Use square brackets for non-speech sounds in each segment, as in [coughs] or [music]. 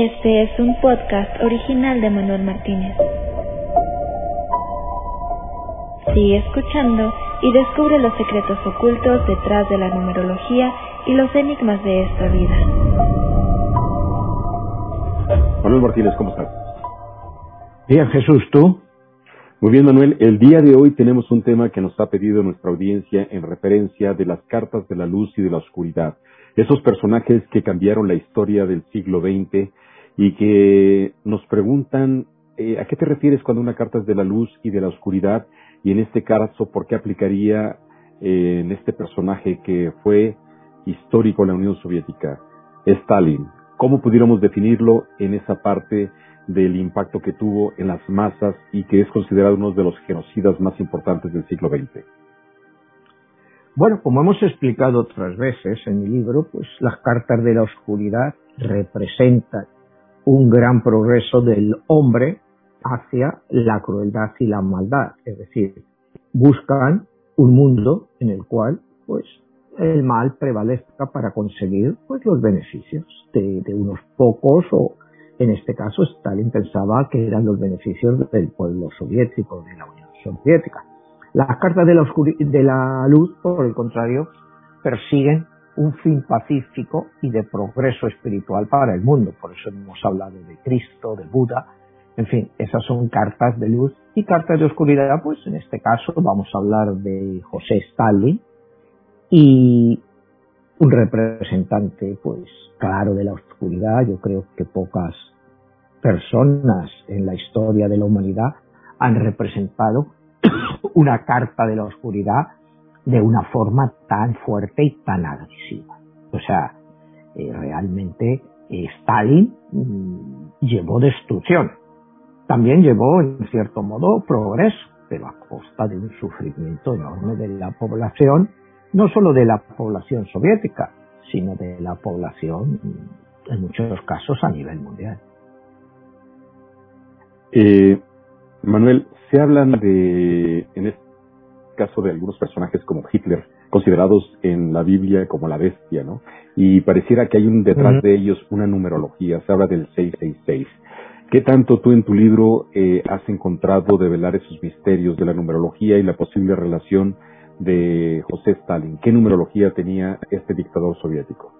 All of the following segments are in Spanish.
Este es un podcast original de Manuel Martínez. Sigue escuchando y descubre los secretos ocultos detrás de la numerología y los enigmas de esta vida. Manuel Martínez, ¿cómo estás? Bien, Jesús, ¿tú? Muy bien, Manuel. El día de hoy tenemos un tema que nos ha pedido nuestra audiencia en referencia de las cartas de la luz y de la oscuridad. Esos personajes que cambiaron la historia del siglo XX y que nos preguntan eh, a qué te refieres cuando una carta es de la luz y de la oscuridad y en este caso por qué aplicaría eh, en este personaje que fue histórico en la Unión Soviética, Stalin. ¿Cómo pudiéramos definirlo en esa parte del impacto que tuvo en las masas y que es considerado uno de los genocidas más importantes del siglo XX? Bueno, como hemos explicado otras veces en mi libro, pues las cartas de la oscuridad representan un gran progreso del hombre hacia la crueldad y la maldad, es decir, buscan un mundo en el cual pues el mal prevalezca para conseguir pues los beneficios de, de unos pocos o en este caso, Stalin pensaba que eran los beneficios del pueblo soviético, de la Unión Soviética. Las cartas de la, de la luz, por el contrario, persiguen un fin pacífico y de progreso espiritual para el mundo. Por eso hemos hablado de Cristo, de Buda. En fin, esas son cartas de luz y cartas de oscuridad, pues en este caso vamos a hablar de José Stalin y un representante, pues claro, de la oscuridad. Yo creo que pocas personas en la historia de la humanidad han representado [coughs] una carta de la oscuridad de una forma tan fuerte y tan agresiva. O sea, eh, realmente eh, Stalin mm, llevó destrucción. También llevó, en cierto modo, progreso, pero a costa de un sufrimiento enorme de la población, no solo de la población soviética, sino de la población, mm, en muchos casos, a nivel mundial. Eh, Manuel, se hablan de, caso, de algunos personajes como Hitler, considerados en la Biblia como la bestia, ¿no? Y pareciera que hay un detrás de ellos una numerología, se habla del 666. ¿Qué tanto tú en tu libro eh, has encontrado de velar esos misterios de la numerología y la posible relación de José Stalin? ¿Qué numerología tenía este dictador soviético?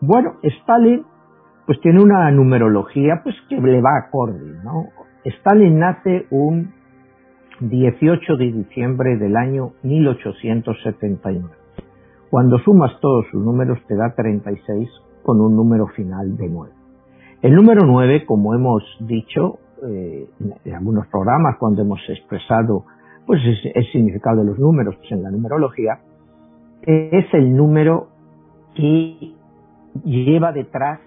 Bueno, Stalin pues tiene una numerología pues que le va acorde, ¿no? Stalin nace un 18 de diciembre del año 1879. Cuando sumas todos sus números te da 36 con un número final de 9. El número 9, como hemos dicho eh, en algunos programas cuando hemos expresado pues el significado de los números en la numerología, es el número que lleva detrás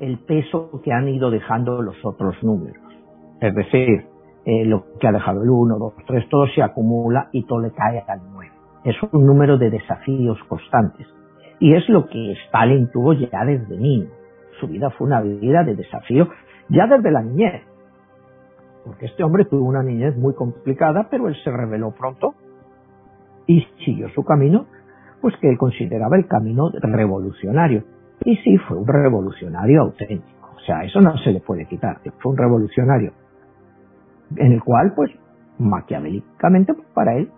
el peso que han ido dejando los otros números. Es decir, eh, lo que ha dejado el 1, 2, 3, todo se acumula y todo le cae al 9. Es un número de desafíos constantes. Y es lo que Stalin tuvo ya desde niño. Su vida fue una vida de desafío ya desde la niñez. Porque este hombre tuvo una niñez muy complicada, pero él se reveló pronto y siguió su camino, pues que él consideraba el camino revolucionario. Y sí, fue un revolucionario auténtico. O sea, eso no se le puede quitar. Fue un revolucionario en el cual, pues, maquiavélicamente, pues, para él,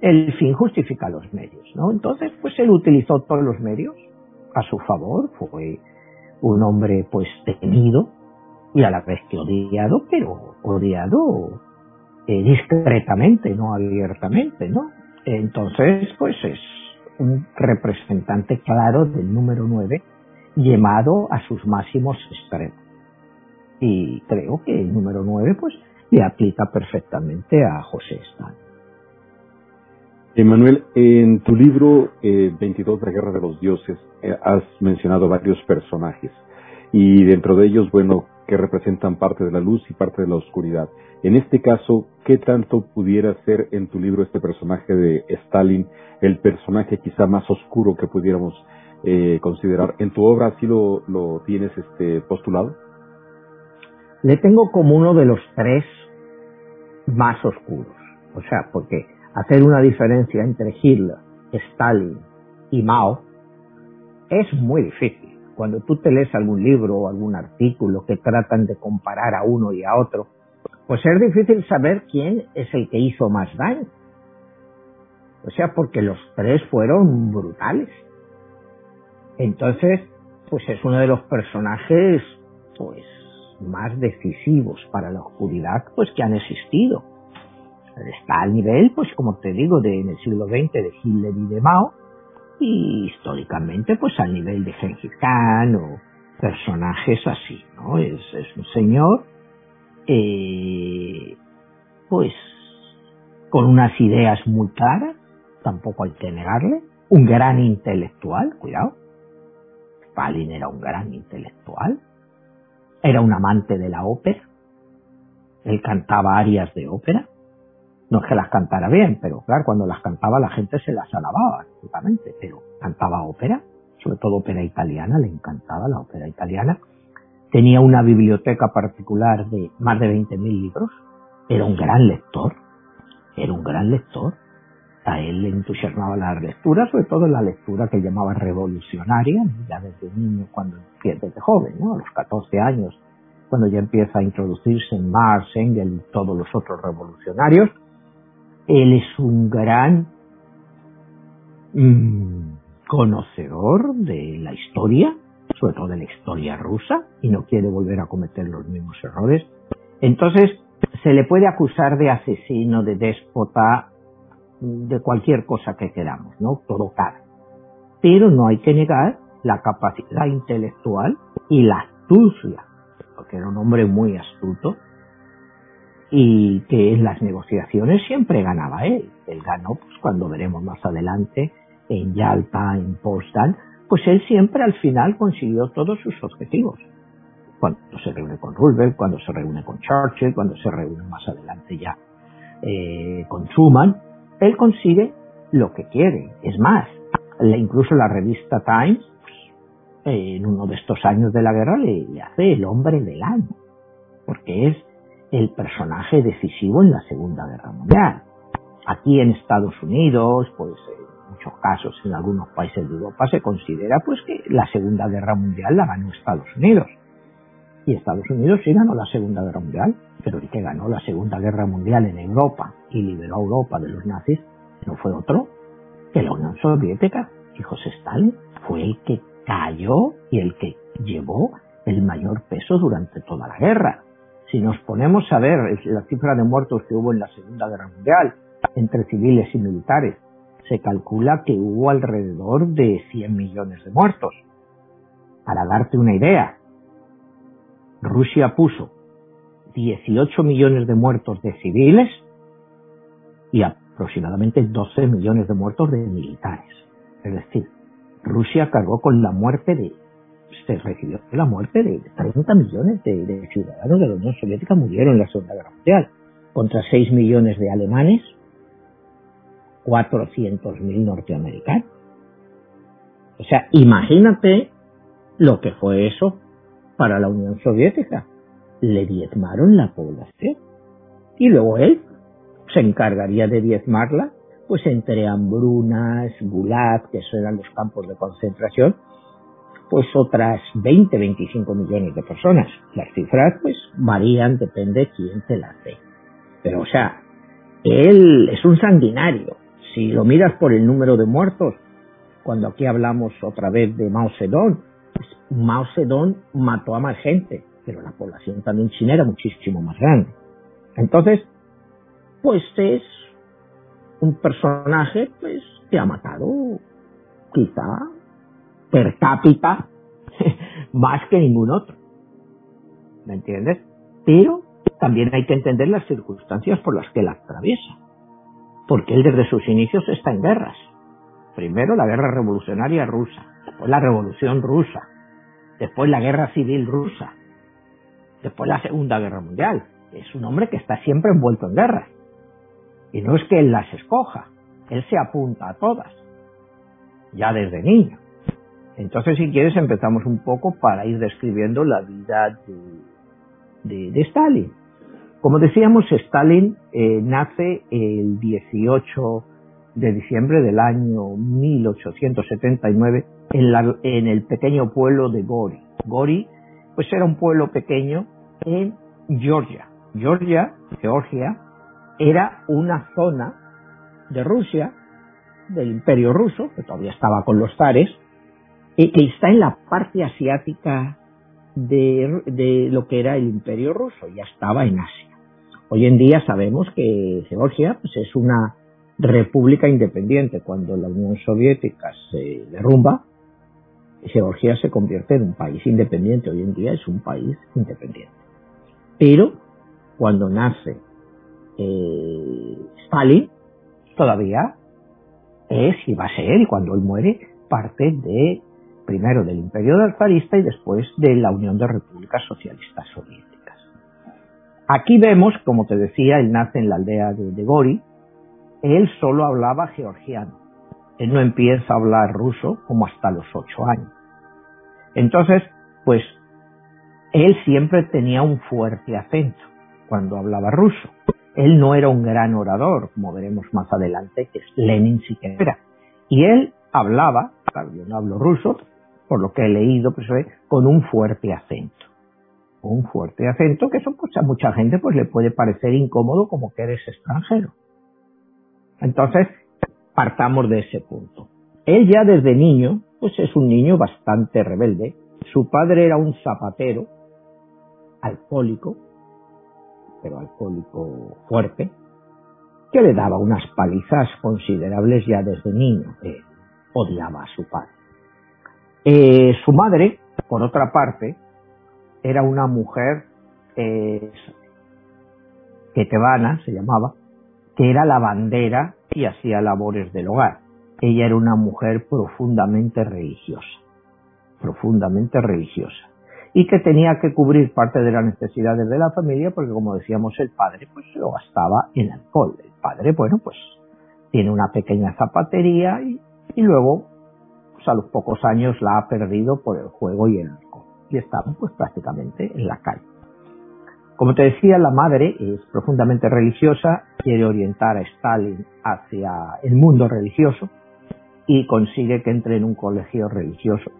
el fin justifica los medios, ¿no? Entonces, pues, él utilizó todos los medios a su favor. Fue un hombre, pues, temido y a la vez que odiado, pero odiado eh, discretamente, no abiertamente, ¿no? Entonces, pues, es un representante claro del número 9 llamado a sus máximos extremos. Y creo que el número 9 pues le aplica perfectamente a José Stalin. Emanuel, en tu libro eh, 22 de la Guerra de los Dioses eh, has mencionado varios personajes y dentro de ellos, bueno, que representan parte de la luz y parte de la oscuridad. En este caso, ¿qué tanto pudiera ser en tu libro este personaje de Stalin, el personaje quizá más oscuro que pudiéramos eh, considerar? ¿En tu obra así lo, lo tienes este, postulado? Le tengo como uno de los tres más oscuros. O sea, porque hacer una diferencia entre Hitler, Stalin y Mao es muy difícil. cuando tú te lees algún libro o algún artículo que tratan de comparar a uno y a otro, pues es difícil saber quién es el que hizo más daño. O sea, porque los tres fueron brutales. Entonces, pues es uno de los personajes, pues, más decisivos para la oscuridad, pues, que han existido. Está al nivel, pues, como te digo, de, en el siglo XX de Hitler y de Mao, y históricamente, pues, al nivel de Gengis o personajes así, ¿no? Es, es un señor, eh, pues, con unas ideas muy claras, tampoco hay que negarle, un gran intelectual, cuidado. Stalin era un gran intelectual, era un amante de la ópera, él cantaba arias de ópera, no es que las cantara bien, pero claro, cuando las cantaba la gente se las alababa, absolutamente, pero cantaba ópera, sobre todo ópera italiana, le encantaba la ópera italiana, tenía una biblioteca particular de más de 20.000 libros, era un gran lector, era un gran lector, a él le entusiasmaba la lectura, sobre todo la lectura que llamaba revolucionaria, ya desde niño, cuando desde joven, ¿no? a los 14 años, cuando ya empieza a introducirse en Marx, Engels y todos los otros revolucionarios. Él es un gran mm, conocedor de la historia, sobre todo de la historia rusa, y no quiere volver a cometer los mismos errores. Entonces, se le puede acusar de asesino, de déspota, de cualquier cosa que queramos, ¿no? Todo cabe. Pero no hay que negar la capacidad intelectual y la astucia, porque era un hombre muy astuto y que en las negociaciones siempre ganaba él. Él ganó, pues cuando veremos más adelante, en Yalta, en Potsdam, pues él siempre al final consiguió todos sus objetivos. Cuando se reúne con Roosevelt, cuando se reúne con Churchill, cuando se reúne más adelante ya eh, con Truman, él consigue lo que quiere. Es más, incluso la revista Times, en uno de estos años de la guerra, le, hace el hombre del año, porque es el personaje decisivo en la Segunda Guerra Mundial. Aquí en Estados Unidos, pues en muchos casos en algunos países de Europa se considera pues que la Segunda Guerra Mundial la ganó Estados Unidos. Y Estados Unidos sí ganó la Segunda Guerra Mundial, pero el que ganó la Segunda Guerra Mundial en Europa y liberó a Europa de los nazis no fue otro que la Unión Soviética y José Stalin fue el que cayó y el que llevó el mayor peso durante toda la guerra. Si nos ponemos a ver la cifra de muertos que hubo en la Segunda Guerra Mundial entre civiles y militares, se calcula que hubo alrededor de 100 millones de muertos. Para darte una idea, Rusia puso 18 millones de muertos de civiles y aproximadamente 12 millones de muertos de militares. Es decir, Rusia cargó con la muerte de, se recibió la muerte de 30 millones de, ciudadanos de la Unión Soviética murieron en la Segunda Guerra Mundial, contra 6 millones de alemanes, 400.000 norteamericanos. O sea, imagínate lo que fue eso para la Unión Soviética. Le diezmaron la población. Y luego él se encargaría de diezmarla, pues entre hambrunas, gulag, que eso eran los campos de concentración, pues otras 20, 25 millones de personas. Las cifras pues varían, depende quién te las dé. Pero o sea, él es un sanguinario. Si lo miras por el número de muertos, cuando aquí hablamos otra vez de Mao Zedong, Mao Zedong mató a más gente, pero la población también china era muchísimo más grande. Entonces, pues es un personaje pues que ha matado quizá per cápita [laughs] más que ningún otro. ¿Me entiendes? Pero también hay que entender las circunstancias por las que la atraviesa. Porque él desde sus inicios está en guerras. Primero la guerra revolucionaria rusa, después la revolución rusa, después la guerra civil rusa, después la Segunda Guerra Mundial. Es un hombre que está siempre envuelto en guerras. Y no es que él las escoja, él se apunta a todas, ya desde niño. Entonces, si quieres, empezamos un poco para ir describiendo la vida de, Stalin. Como decíamos, Stalin eh, nace el 18 de diciembre del año 1879 en, el pequeño pueblo de Gori. Gori, pues era un pueblo pequeño en Georgia. Georgia, Georgia, era una zona de Rusia, del imperio ruso, que todavía estaba con los zares, y que está en la parte asiática de, de lo que era el imperio ruso, ya estaba en Asia. Hoy en día sabemos que Georgia pues, es una república independiente. Cuando la Unión Soviética se derrumba, Georgia se convierte en un país independiente. Hoy en día es un país independiente. Pero cuando nace eh, Stalin, todavía es y va a ser, y cuando él muere, parte de primero del imperio del zarista y después de la Unión de Repúblicas Socialistas Soviéticas. Aquí vemos, como te decía, él nace en la aldea de, Gori, él solo hablaba georgiano, él no empieza a hablar ruso como hasta los ocho años. Entonces, pues, él siempre tenía un fuerte acento cuando hablaba ruso. Él no era un gran orador, como veremos más adelante, que Lenin sí que era. Y él hablaba, claro, yo no hablo ruso, por lo que he leído, pues, eh, con un fuerte acento. Un fuerte acento que eso pues, a mucha gente pues le puede parecer incómodo como que eres extranjero. Entonces, partamos de ese punto. Él ya desde niño, pues es un niño bastante rebelde. Su padre era un zapatero, alcohólico, pero alcohólico fuerte, que le daba unas palizas considerables ya desde niño. odiaba a su padre. Eh, su madre, por otra parte, era una mujer eh, ketebana, se llamaba, que era la bandera y hacía labores del hogar. Ella era una mujer profundamente religiosa, profundamente religiosa, y que tenía que cubrir parte de las necesidades de la familia porque, como decíamos, el padre pues lo gastaba en alcohol. El padre, bueno, pues tiene una pequeña zapatería y, y luego pues, a los pocos años la ha perdido por el juego y el alcohol. Y está pues prácticamente en la calle. Como te decía, la madre es profundamente religiosa, quiere orientar a Stalin hacia el mundo religioso y consigue que entre en un colegio religioso.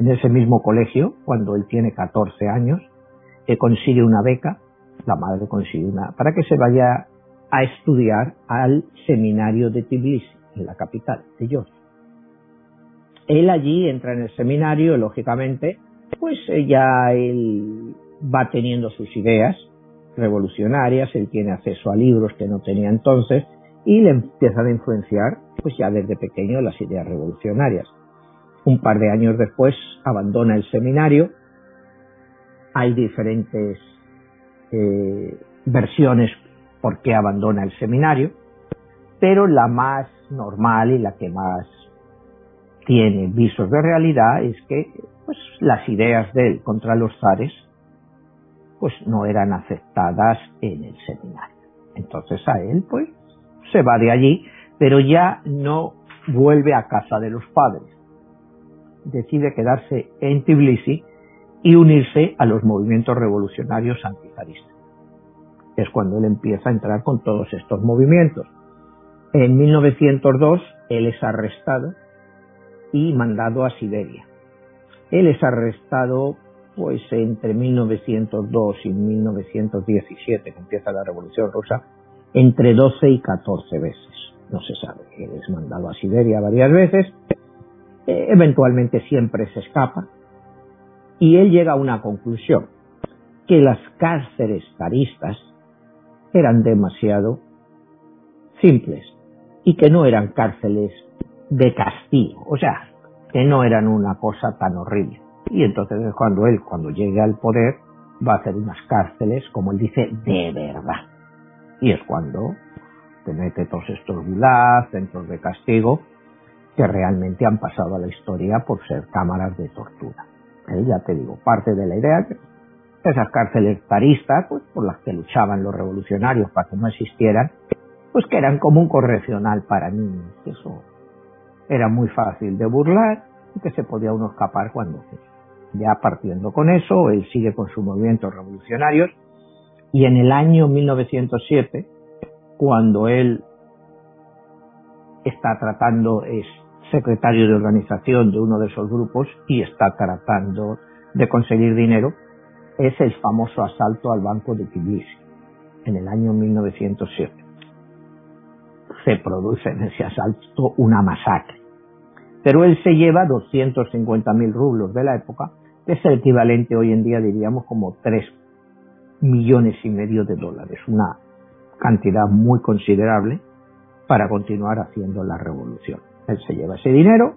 En ese mismo colegio, cuando él tiene 14 años, que consigue una beca, la madre consigue una, para que se vaya a estudiar al seminario de Tbilisi, en la capital de Georgia. Él allí entra en el seminario, lógicamente, pues eh, ya él va teniendo sus ideas revolucionarias, él tiene acceso a libros que no tenía entonces y le empiezan a influenciar, pues ya desde pequeño, las ideas revolucionarias. Un par de años después abandona el seminario, hay diferentes eh, versiones por qué abandona el seminario, pero la más normal y la que más tiene visos de realidad es que pues, las ideas de él contra los zares pues no eran aceptadas en el seminario. Entonces a él pues se va de allí, pero ya no vuelve a casa de los padres. Decide quedarse en Tbilisi y unirse a los movimientos revolucionarios antizaristas. Es cuando él empieza a entrar con todos estos movimientos. En 1902 él es arrestado y mandado a Siberia. Él es arrestado pues entre 1902 y 1917, que empieza la Revolución Rusa, entre 12 y 14 veces. No se sabe. Él es mandado a Siberia varias veces, eh, eventualmente siempre se escapa, y él llega a una conclusión, que las cárceles taristas eran demasiado simples y que no eran cárceles de castigo, o sea, que no eran una cosa tan horrible. Y entonces es cuando él, cuando llegue al poder, va a hacer unas cárceles, como él dice, de verdad. Y es cuando te mete todos estos gulags, centros de castigo, que realmente han pasado a la historia por ser cámaras de tortura. ¿Eh? Ya te digo, parte de la idea que esas cárceles taristas, pues por las que luchaban los revolucionarios para que no existieran, pues que eran como un correccional para niños. Eso era muy fácil de burlar y que se podía uno escapar cuando Ya partiendo con eso, él sigue con sus movimientos revolucionarios y en el año 1907, cuando él está tratando, es, secretario de organización de uno de esos grupos y está tratando de conseguir dinero, es el famoso asalto al banco de Tbilisi en el año 1907. Se produce en ese asalto una masacre. Pero él se lleva 250.000 rublos de la época, es el equivalente hoy en día, diríamos, como 3 millones y medio de dólares, una cantidad muy considerable para continuar haciendo la revolución. Él se lleva ese dinero,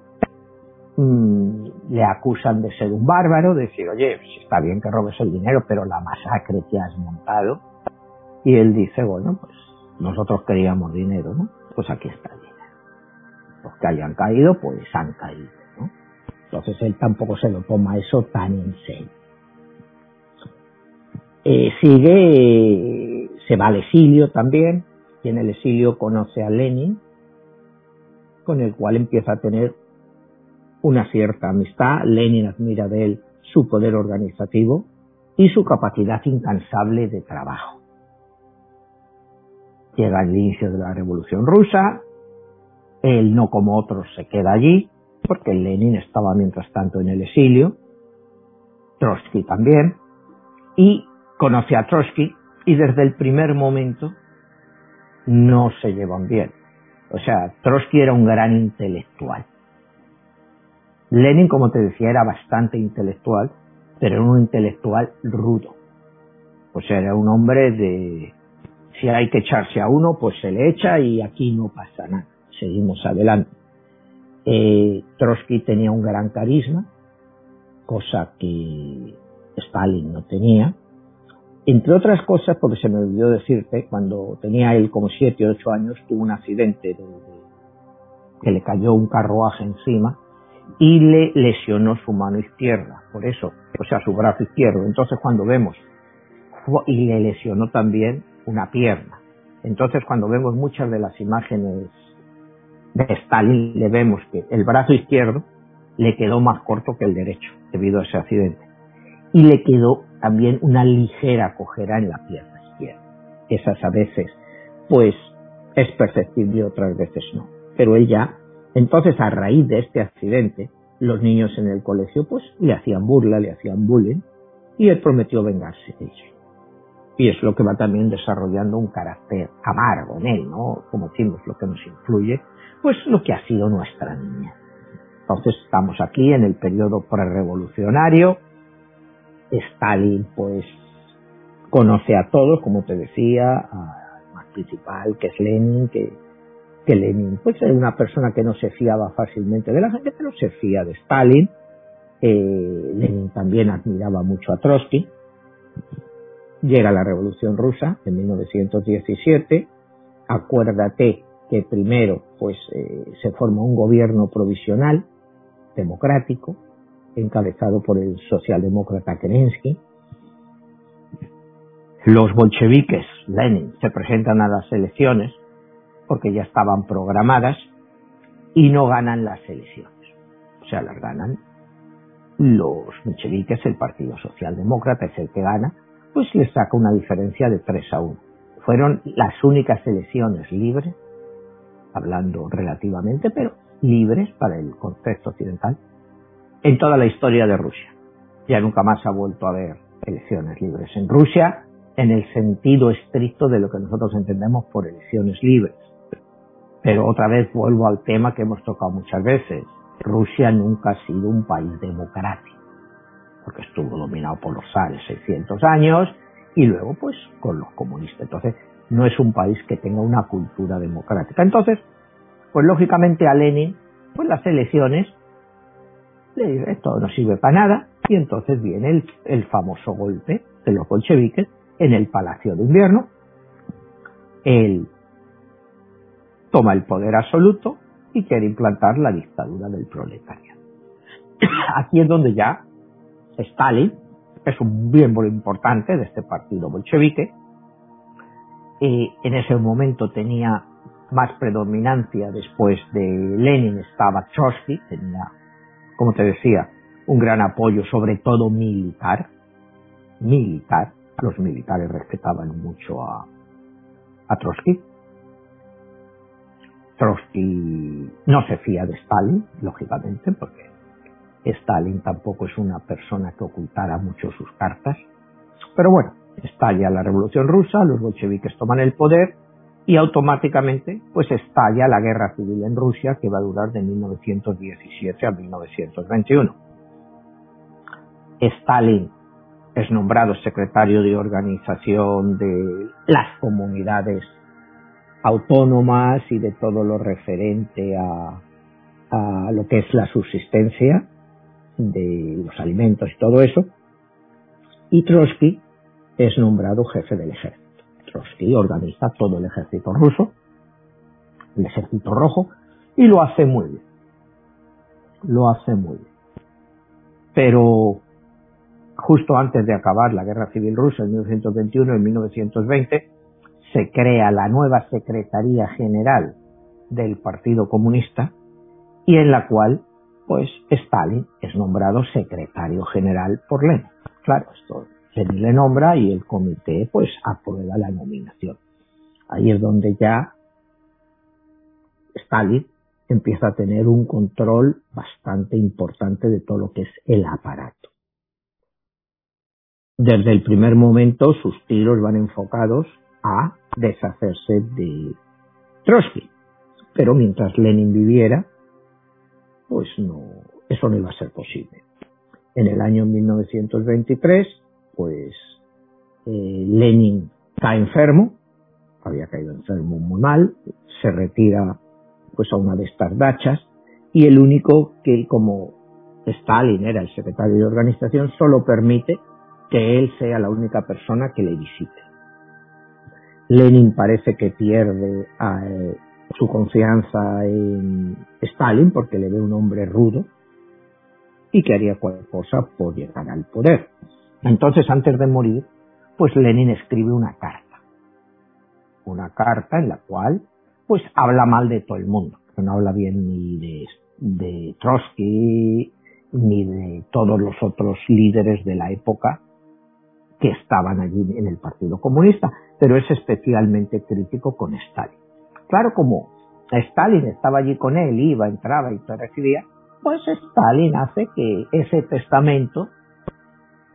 mm, le acusan de ser un bárbaro, de decir, oye, está bien que robes el dinero, pero la masacre que has montado. Y él dice, bueno, pues nosotros queríamos dinero, ¿no? Pues aquí está el dinero. Los que hayan caído, pues han caído. Entonces él tampoco se lo toma eso tan en serio. Eh, sigue, se va al exilio también, y en el exilio conoce a Lenin, con el cual empieza a tener una cierta amistad. Lenin admira de él su poder organizativo y su capacidad incansable de trabajo. Llega el inicio de la Revolución Rusa, él no como otros se queda allí, porque Lenin estaba mientras tanto en el exilio, Trotsky también, y conoce a Trotsky y desde el primer momento no se llevan bien. O sea, Trotsky era un gran intelectual. Lenin, como te decía, era bastante intelectual, pero era un intelectual rudo. O sea, era un hombre de, si hay que echarse a uno, pues se le echa y aquí no pasa nada. Seguimos adelante. Eh, Trotsky tenía un gran carisma, cosa que Stalin no tenía. Entre otras cosas, porque se me olvidó decirte, cuando tenía él como 7 o 8 años, tuvo un accidente que le cayó un carruaje encima y le lesionó su mano izquierda, por eso, o sea, su brazo izquierdo. Entonces, cuando vemos, y le lesionó también una pierna. Entonces, cuando vemos muchas de las imágenes de Stalin, le vemos que el brazo izquierdo le quedó más corto que el derecho, debido a ese accidente. Y le quedó también una ligera cojera en la pierna izquierda. Esas a veces, pues, es perceptible, otras veces no. Pero ella, entonces a raíz de este accidente, los niños en el colegio, pues, le hacían burla, le hacían bullying, y él prometió vengarse de ellos. Y es lo que va también desarrollando un carácter amargo en él, ¿no? Como decimos, lo que nos influye, pues lo que ha sido nuestra niña. Entonces estamos aquí en el periodo prerevolucionario, Stalin pues conoce a todos, como te decía, al más principal que es Lenin, que, Lenin pues es una persona que no se fiaba fácilmente de la gente, pero se fía de Stalin. Eh, Lenin también admiraba mucho a Trotsky. Llega la Revolución Rusa en 1917. Acuérdate que primero pues eh, se forma un gobierno provisional democrático encabezado por el socialdemócrata Kerensky. Los bolcheviques, Lenin, se presentan a las elecciones porque ya estaban programadas y no ganan las elecciones. O sea, las ganan los bolcheviques, el Partido Socialdemócrata es el que gana, pues les saca una diferencia de 3 a 1. Fueron las únicas elecciones libres, hablando relativamente, pero libres para el contexto occidental, en toda la historia de Rusia. Ya nunca más ha vuelto a haber elecciones libres en Rusia en el sentido estricto de lo que nosotros entendemos por elecciones libres. Pero otra vez vuelvo al tema que hemos tocado muchas veces. Rusia nunca ha sido un país democrático, porque estuvo dominado por los zares 600 años y luego pues con los comunistas. Entonces no es un país que tenga una cultura democrática. Entonces, pues lógicamente a Lenin, pues las elecciones le dice, esto no sirve para nada, y entonces viene el, famoso golpe de los bolcheviques en el Palacio de Invierno. Él toma el poder absoluto y quiere implantar la dictadura del proletariado. [clears throat] Aquí es donde ya Stalin, es un miembro importante de este partido bolchevique, y en ese momento tenía más predominancia después de Lenin, estaba Trotsky, tenía como te decía, un gran apoyo, sobre todo militar. Militar. Los militares respetaban mucho a, a Trotsky. Trotsky no se fía de Stalin, lógicamente, porque Stalin tampoco es una persona que ocultara mucho sus cartas. Pero bueno, estalla la revolución rusa, los bolcheviques toman el poder y automáticamente pues estalla la guerra civil en Rusia que va a durar de 1917 a 1921. Stalin es nombrado secretario de organización de las comunidades autónomas y de todo lo referente a, a lo que es la subsistencia de los alimentos y todo eso. Y Trotsky es nombrado jefe del ejército. Trotsky organiza todo el ejército ruso, el ejército rojo, y lo hace muy bien. Lo hace muy bien. Pero justo antes de acabar la guerra civil rusa en 1921 y 1920, se crea la nueva Secretaría General del Partido Comunista y en la cual pues Stalin es nombrado secretario general por Lenin. Claro, esto Lenin le nombra y el comité pues aprueba la nominación. Ahí es donde ya Stalin empieza a tener un control bastante importante de todo lo que es el aparato. Desde el primer momento sus tiros van enfocados a deshacerse de Trotsky. Pero mientras Lenin viviera, pues no, eso no iba a ser posible. En el año 1923, pues eh, Lenin está enfermo, había caído enfermo muy mal, se retira pues a una de estas dachas y el único que como Stalin era el secretario de organización solo permite que él sea la única persona que le visite. Lenin parece que pierde eh, su confianza en Stalin porque le ve un hombre rudo y que haría cualquier cosa por llegar al poder. Entonces, antes de morir, pues Lenin escribe una carta. Una carta en la cual, pues habla mal de todo el mundo. No habla bien ni de, Trotsky, ni de todos los otros líderes de la época que estaban allí en el Partido Comunista, pero es especialmente crítico con Stalin. Claro, como Stalin estaba allí con él, iba, entraba y se recibía, pues Stalin hace que ese testamento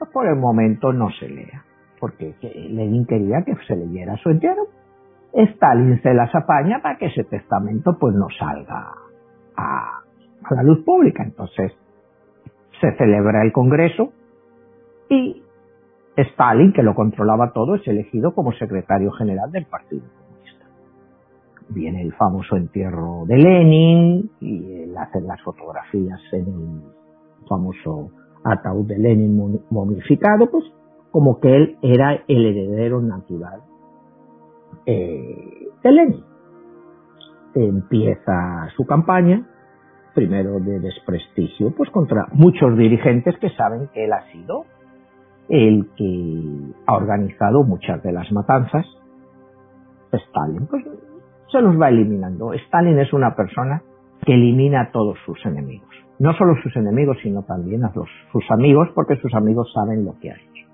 por el momento no se lea, porque Lenin quería que se leyera su entierro. Stalin se las apaña para que ese testamento pues no salga a, a la luz pública. Entonces se celebra el Congreso y Stalin, que lo controlaba todo, es elegido como secretario general del Partido Comunista. Viene el famoso entierro de Lenin y él hace las fotografías en el famoso ataúd de Lenin momificado, pues como que él era el heredero natural eh, de Lenin. Empieza su campaña, primero de desprestigio, pues contra muchos dirigentes que saben que él ha sido el que ha organizado muchas de las matanzas. Stalin, pues se los va eliminando. Stalin es una persona que elimina a todos sus enemigos. No solo sus enemigos, sino también a los, sus amigos, porque sus amigos saben lo que ha hecho.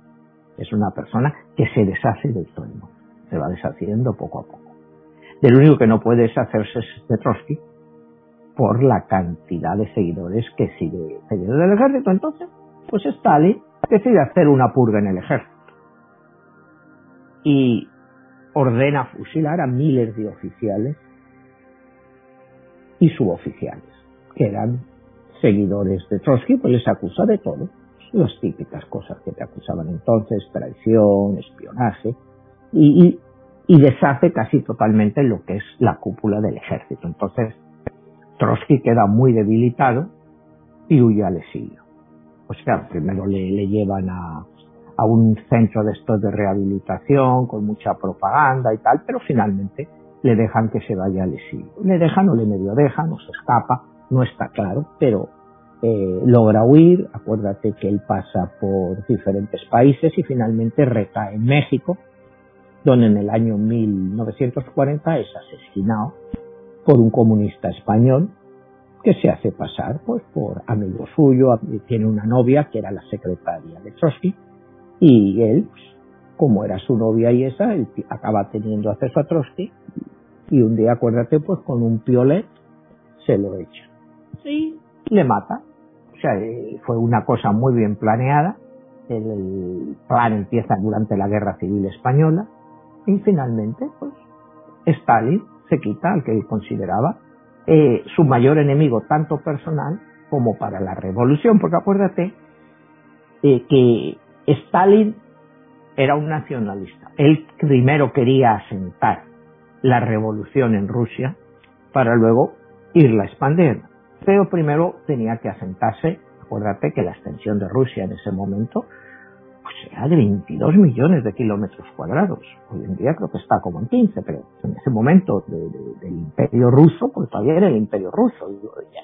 Es una persona que se deshace de todo. Se va deshaciendo poco a poco. Del único que no puede deshacerse es de por la cantidad de seguidores que sigue seguidores del ejército. Entonces, pues Stalin decide hacer una purga en el ejército y ordena fusilar a miles de oficiales y suboficiales, que eran seguidores de Trotsky, pues les acusa de todo, las típicas cosas que te acusaban entonces, traición, espionaje, y, deshace casi totalmente lo que es la cúpula del ejército. Entonces, Trotsky queda muy debilitado y huye al exilio pues claro, primero le, llevan a, a un centro de estos de rehabilitación con mucha propaganda y tal, pero finalmente le dejan que se vaya al exilio. Le dejan o le medio dejan o se escapa, no está claro, pero eh, logra huir, acuérdate que él pasa por diferentes países y finalmente recae en México, donde en el año 1940 es asesinado por un comunista español que se hace pasar pues por amigo suyo, tiene una novia que era la secretaria de Trotsky y él, pues, como era su novia y esa, él acaba teniendo acceso a Trotsky y un día, acuérdate, pues con un piolet se lo echa. Y le mata. O sea, eh, fue una cosa muy bien planeada. El plan empieza durante la Guerra Civil Española y finalmente, pues, Stalin se quita al que él consideraba eh, su mayor enemigo, tanto personal como para la revolución, porque acuérdate eh, que Stalin era un nacionalista. Él primero quería asentar la revolución en Rusia para luego irla a expandir. Pero primero tenía que asentarse, acuérdate que la extensión de Rusia en ese momento pues era de 22 millones de kilómetros cuadrados. Hoy en día creo que está como en 15, pero en ese momento del imperio ruso, pues todavía era el imperio ruso,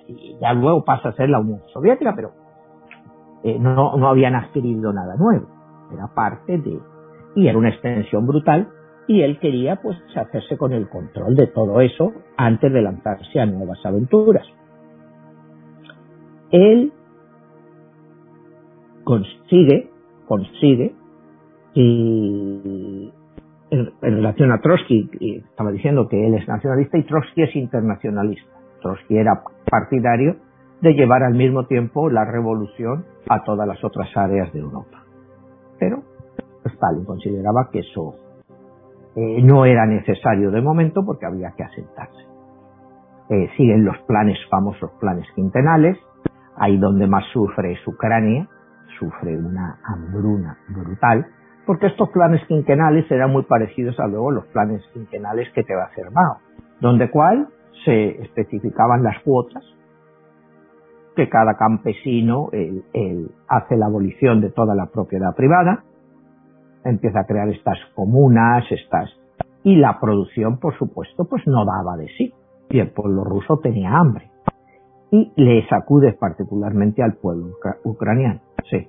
y, ya luego pasa a ser la Unión Soviética, pero eh, no, no habían adquirido nada nuevo, era parte de... Y era una extensión brutal, y él quería pues hacerse con el control de todo eso antes de lanzarse a nuevas aventuras. Él consigue consigue y en, relación a Trotsky, estaba diciendo que él es nacionalista y Trotsky es internacionalista. Trotsky era partidario de llevar al mismo tiempo la revolución a todas las otras áreas de Europa. Pero Stalin consideraba que eso eh, no era necesario de momento porque había que asentarse. Eh, siguen los planes famosos planes quintenales, ahí donde más sufre es Ucrania, sufre una hambruna brutal, porque estos planes quinquenales eran muy parecidos a luego los planes quinquenales que te va a hacer Mao, donde cual se especificaban las cuotas que cada campesino hace la abolición de toda la propiedad privada, empieza a crear estas comunas, estas y la producción, por supuesto, pues no daba de sí. Y el pueblo ruso tenía hambre. Y le sacude particularmente al pueblo ucraniano. Sí.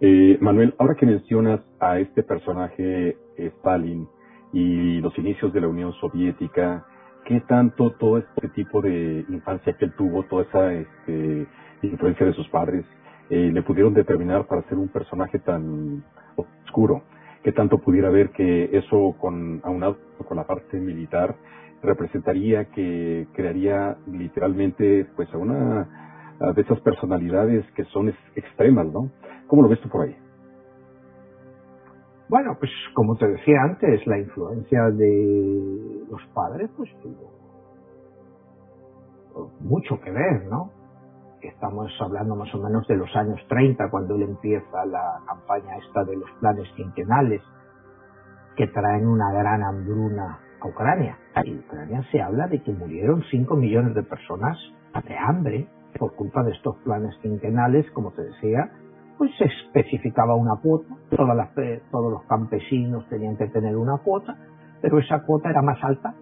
Eh, Manuel, ahora que mencionas a este personaje eh, Stalin y los inicios de la Unión Soviética, ¿qué tanto todo este tipo de infancia que él tuvo, toda esa este, influencia de sus padres, eh, le pudieron determinar para ser un personaje tan oscuro? ¿Qué tanto pudiera ver que eso, con, aunado con la parte militar, representaría que crearía literalmente pues a una de esas personalidades que son extremas, ¿no? ¿Cómo lo ves tú por ahí? Bueno, pues como te decía antes, la influencia de los padres pues tuvo mucho que ver, ¿no? Estamos hablando más o menos de los años 30, cuando él empieza la campaña esta de los planes quinquenales, que traen una gran hambruna a Ucrania. En Ucrania se habla de que murieron 5 millones de personas de hambre por culpa de estos planes quinquenales, como te decía, pues se especificaba una cuota, todas las, todos los campesinos tenían que tener una cuota, pero esa cuota era más alta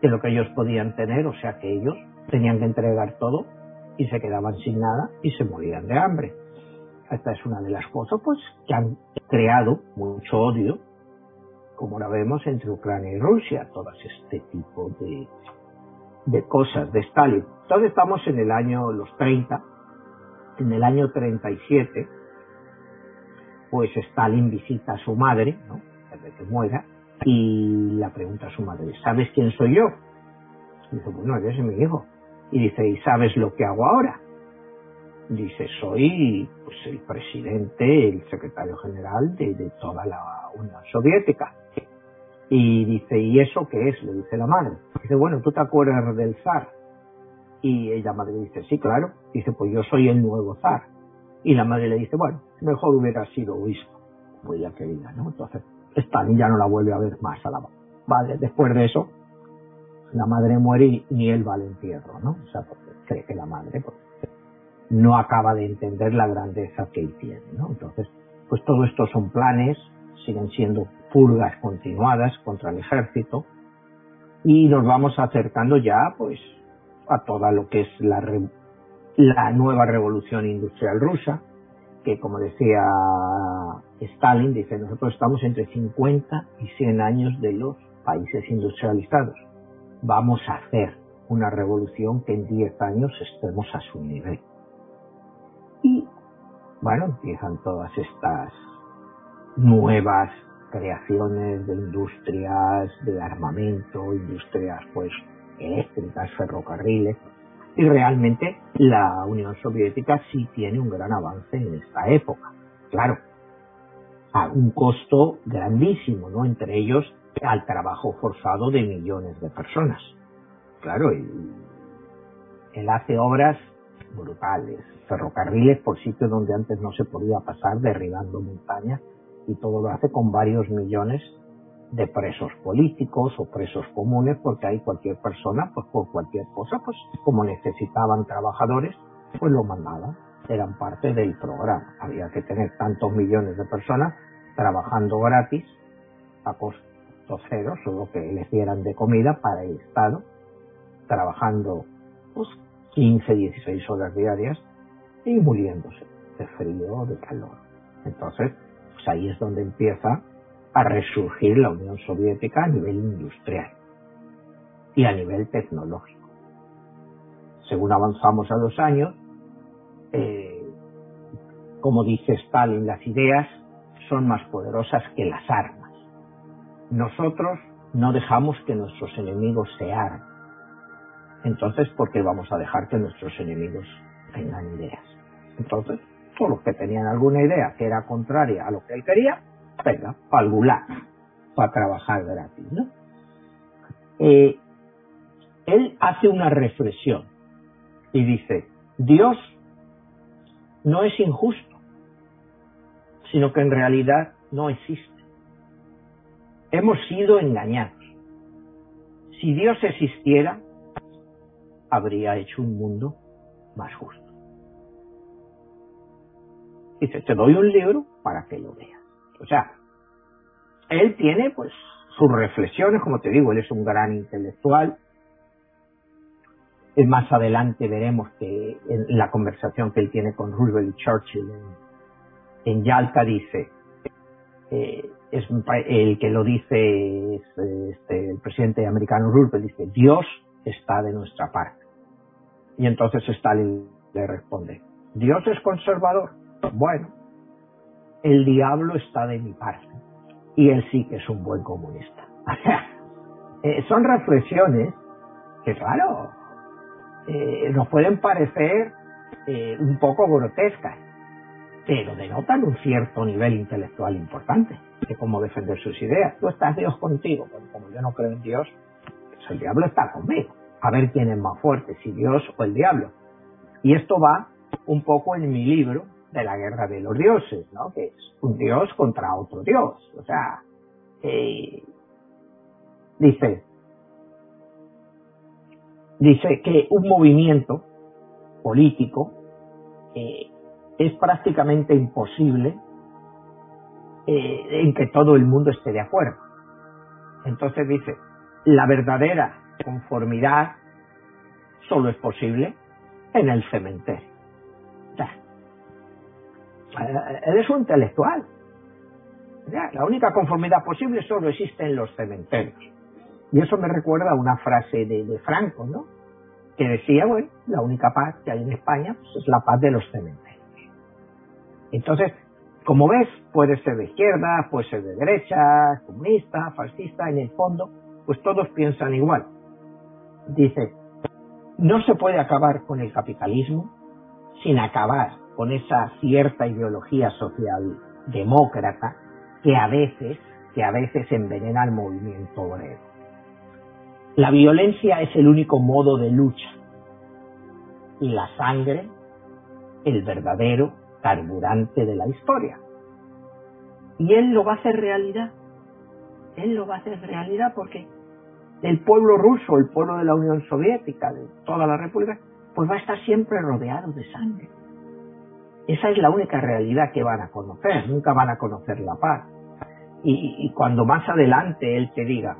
que lo que ellos podían tener, o sea que ellos tenían que entregar todo y se quedaban sin nada y se morían de hambre. Esta es una de las cosas pues que han creado mucho odio, como la vemos entre Ucrania y Rusia, todas este tipo de, de cosas de Stalin. Entonces estamos en el año los 30, en el año 37, pues Stalin visita a su madre, ¿no? Desde que muera, y la pregunta a su madre, ¿sabes quién soy yo? Dice, bueno, eres mi hijo. Y dice, ¿y sabes lo que hago ahora? Dice, soy pues, el presidente, el secretario general de toda la Unión Soviética. Y dice, ¿y eso qué es? Le dice la madre. Dice, bueno, ¿tú te acuerdas del zar? Y ella madre dice, sí, claro. Dice, pues yo soy el nuevo zar. Y la madre le dice, bueno, mejor hubiera sido obispo, pues ella quería, ¿no? Entonces, Stalin ya no la vuelve a ver más a la madre. Después de eso, la madre muere y ni él va al entierro, ¿no? O sea, porque cree que la madre pues, no acaba de entender la grandeza que él tiene, ¿no? Entonces, pues todo esto son planes, siguen siendo purgas continuadas contra el ejército y nos vamos acercando ya, pues, a toda lo que es la, la nueva revolución industrial rusa, que como decía Stalin, dice, nosotros estamos entre 50 y 100 años de los países industrializados. Vamos a hacer una revolución que en 10 años estemos a su nivel. Y bueno, empiezan todas estas nuevas creaciones de industrias de armamento, industrias pues eléctricas, ferrocarriles, y realmente la Unión Soviética sí tiene un gran avance en esta época. Claro, a un costo grandísimo, ¿no? Entre ellos al trabajo forzado de millones de personas. Claro, y él hace obras brutales, ferrocarriles por sitios donde antes no se podía pasar, derribando montañas, y todo lo hace con varios millones de presos políticos o presos comunes, porque hay cualquier persona, pues por cualquier cosa, pues como necesitaban trabajadores, pues lo mandaban, eran parte del programa. Había que tener tantos millones de personas trabajando gratis a costo cero, solo que les dieran de comida para el Estado, trabajando pues 15, 16 horas diarias y muriéndose de frío de calor. Entonces, pues ahí es donde empieza a resurgir la Unión Soviética a nivel industrial y a nivel tecnológico. Según avanzamos a los años, eh, como dice Stalin, las ideas son más poderosas que las armas. Nosotros no dejamos que nuestros enemigos se armen. Entonces, ¿por qué vamos a dejar que nuestros enemigos tengan ideas? Entonces, todos los que tenían alguna idea que era contraria a lo que él quería, venga, para para trabajar gratis, ¿no? Eh, él hace una reflexión y dice, Dios no es injusto, sino que en realidad no existe. Hemos sido engañados. Si Dios existiera, habría hecho un mundo más justo. Dice, te doy un libro para que lo veas. O sea, él tiene pues sus reflexiones, como te digo, él es un gran intelectual. Más adelante veremos que en la conversación que él tiene con Roosevelt y Churchill en, Yalta dice, eh, es el que lo dice es este, el presidente americano Roosevelt, dice, Dios está de nuestra parte. Y entonces Stalin le responde, Dios es conservador. Bueno, el diablo está de mi parte y él sí que es un buen comunista. [laughs] Eh, son reflexiones que, claro, eh, nos pueden parecer eh, un poco grotescas, pero denotan un cierto nivel intelectual importante de cómo defender sus ideas. Tú estás Dios contigo, pero como yo no creo en Dios, pues el diablo está conmigo. A ver quién es más fuerte, si Dios o el diablo. Y esto va un poco en mi libro, de la guerra de los dioses, ¿no? Que es un dios contra otro dios. O sea, dice, dice que un movimiento político es prácticamente imposible eh, en que todo el mundo esté de acuerdo. Entonces dice, la verdadera conformidad solo es posible en el cementerio. Él es un intelectual. La única conformidad posible solo existe en los cementerios. Y eso me recuerda a una frase de, Franco, ¿no? Que decía, bueno, la única paz que hay en España pues, es la paz de los cementerios. Entonces, como ves, puede ser de izquierda, puede ser de derecha, comunista, fascista, en el fondo, pues todos piensan igual. Dice, no se puede acabar con el capitalismo sin acabar con esa cierta ideología social demócrata que a veces, que a veces envenena el movimiento obrero. La violencia es el único modo de lucha la sangre el verdadero carburante de la historia. Y él lo va a hacer realidad. Él lo va a hacer realidad porque el pueblo ruso, el pueblo de la Unión Soviética, de toda la República, pues va a estar siempre rodeado de sangre. Esa es la única realidad que van a conocer, nunca van a conocer la paz. Y, cuando más adelante él te diga,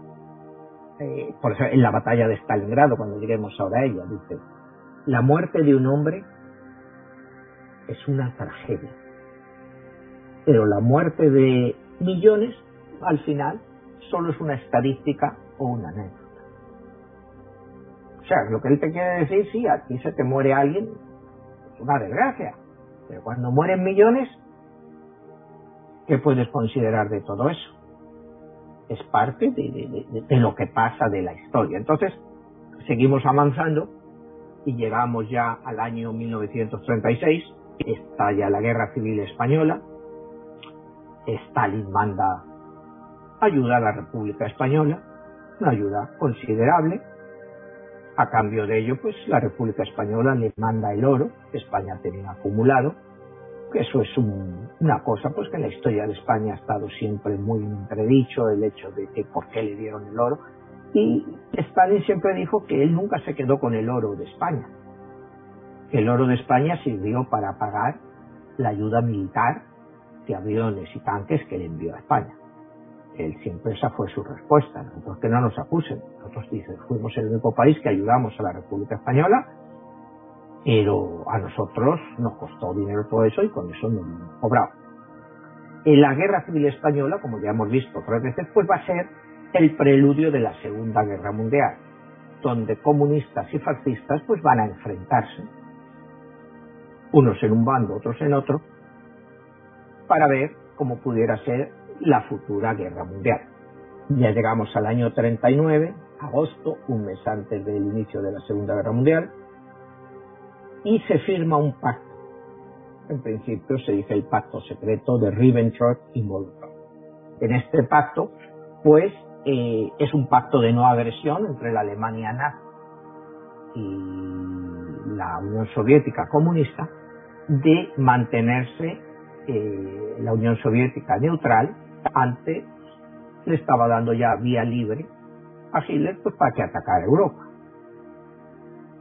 eh, por eso en la batalla de Stalingrado, cuando lleguemos ahora a ella, dice, la muerte de un hombre es una tragedia, pero la muerte de millones, al final, solo es una estadística o una anécdota. O sea, lo que él te quiere decir, sí, aquí se te muere alguien, es una desgracia, pero cuando mueren millones, ¿qué puedes considerar de todo eso? es parte de, lo que pasa de la historia. Entonces, seguimos avanzando y llegamos ya al año 1936, estalla la Guerra Civil Española, Stalin manda ayuda a la República Española, una ayuda considerable, a cambio de ello, pues la República Española le manda el oro que España tenía acumulado, eso es una cosa pues que en la historia de España ha estado siempre muy entredicho el hecho de que por qué le dieron el oro. Y Stalin siempre dijo que él nunca se quedó con el oro de España. El oro de España sirvió para pagar la ayuda militar de aviones y tanques que le envió a España él siempre esa fue su respuesta nosotros que no nos acusen nosotros dicen fuimos el único país que ayudamos a la República Española pero a nosotros nos costó dinero todo eso y con eso nos hemos cobrado. En la Guerra Civil Española, como ya hemos visto tres veces, pues va a ser el preludio de la Segunda Guerra Mundial, donde comunistas y fascistas pues van a enfrentarse, unos en un bando, otros en otro, para ver cómo pudiera ser la futura guerra mundial. Ya llegamos al año 39, agosto, un mes antes del inicio de la Segunda Guerra Mundial, y se firma un pacto. En principio se dice el pacto secreto de Ribbentrop y Molotov. En este pacto, pues, eh, es un pacto de no agresión entre la Alemania nazi y la Unión Soviética comunista de mantenerse eh, la Unión Soviética neutral ante le estaba dando ya vía libre a Hitler pues para que atacara Europa.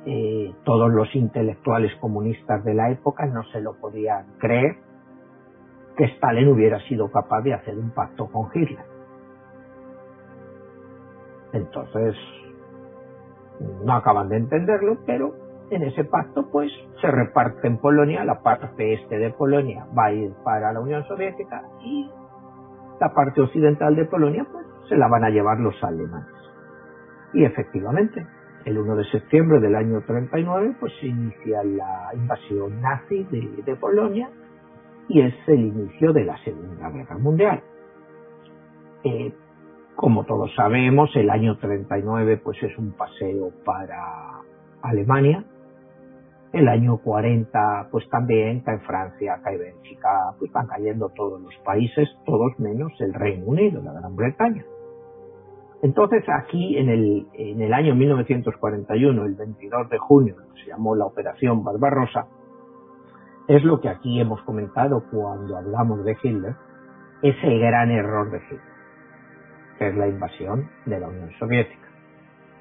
Eh, todos los intelectuales comunistas de la época no se lo podían creer que Stalin hubiera sido capaz de hacer un pacto con Hitler. Entonces, no acaban de entenderlo, pero en ese pacto pues se reparte en Polonia, la parte este de Polonia va a ir para la Unión Soviética y la parte occidental de Polonia pues se la van a llevar los alemanes. Y efectivamente, el 1 de septiembre del año 39, pues se inicia la invasión nazi de, Polonia y es el inicio de la Segunda Guerra Mundial. Eh, como todos sabemos, el año 39 pues es un paseo para Alemania. El año 40 pues también cae Francia, cae Bélgica, pues van cayendo todos los países, todos menos el Reino Unido, la Gran Bretaña. Entonces aquí en el, en el año 1941, el 22 de junio, se llamó la Operación Barbarossa, es lo que aquí hemos comentado cuando hablamos de Hitler, ese gran error de Hitler, que es la invasión de la Unión Soviética.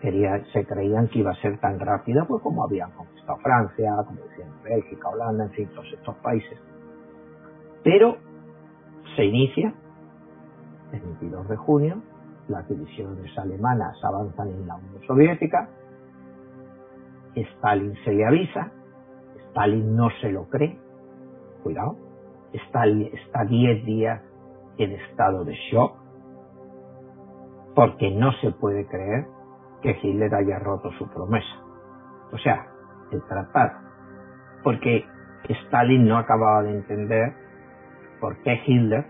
Se creían que iba a ser tan rápida pues como habían conquistado Francia, como decían Bélgica, Holanda, en fin, todos estos países. Pero se inicia el 22 de junio las divisiones alemanas avanzan en la Unión Soviética, Stalin se le avisa, Stalin no se lo cree, cuidado, Stalin está 10 días en estado de shock, porque no se puede creer que Hitler haya roto su promesa. O sea, el tratado. Porque Stalin no acababa de entender por qué Hitler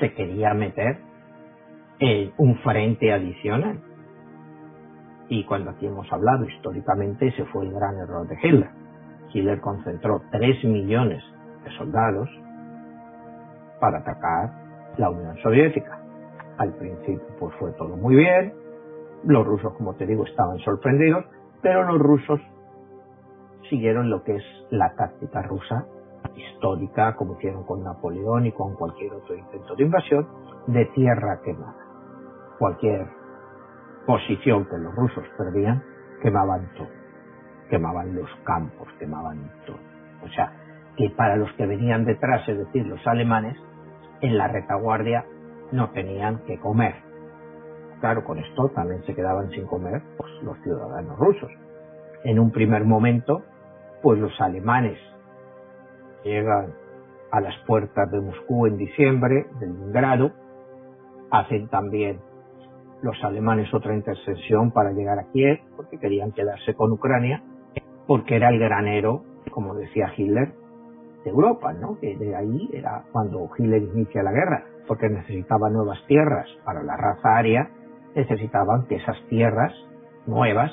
se quería meter un frente adicional. Y cuando aquí hemos hablado históricamente, ese fue el gran error de Hitler. Hitler concentró 3 millones de soldados para atacar la Unión Soviética. Al principio pues fue todo muy bien, los rusos como te digo estaban sorprendidos, pero los rusos siguieron lo que es la táctica rusa histórica, como hicieron con Napoleón y con cualquier otro intento de invasión, de tierra quemada cualquier posición que los rusos perdían, quemaban todo. Quemaban los campos, quemaban todo. O sea, que para los que venían detrás, es decir, los alemanes, en la retaguardia no tenían que comer. Claro, con esto también se quedaban sin comer pues, los ciudadanos rusos. En un primer momento, pues los alemanes llegan a las puertas de Moscú en diciembre, del grado, hacen también los alemanes otra intercesión para llegar a Kiev, porque querían quedarse con Ucrania, porque era el granero, como decía Hitler, de Europa, ¿no? De ahí era cuando Hitler inicia la guerra. porque necesitaban nuevas tierras para la raza aria, necesitaban que esas tierras nuevas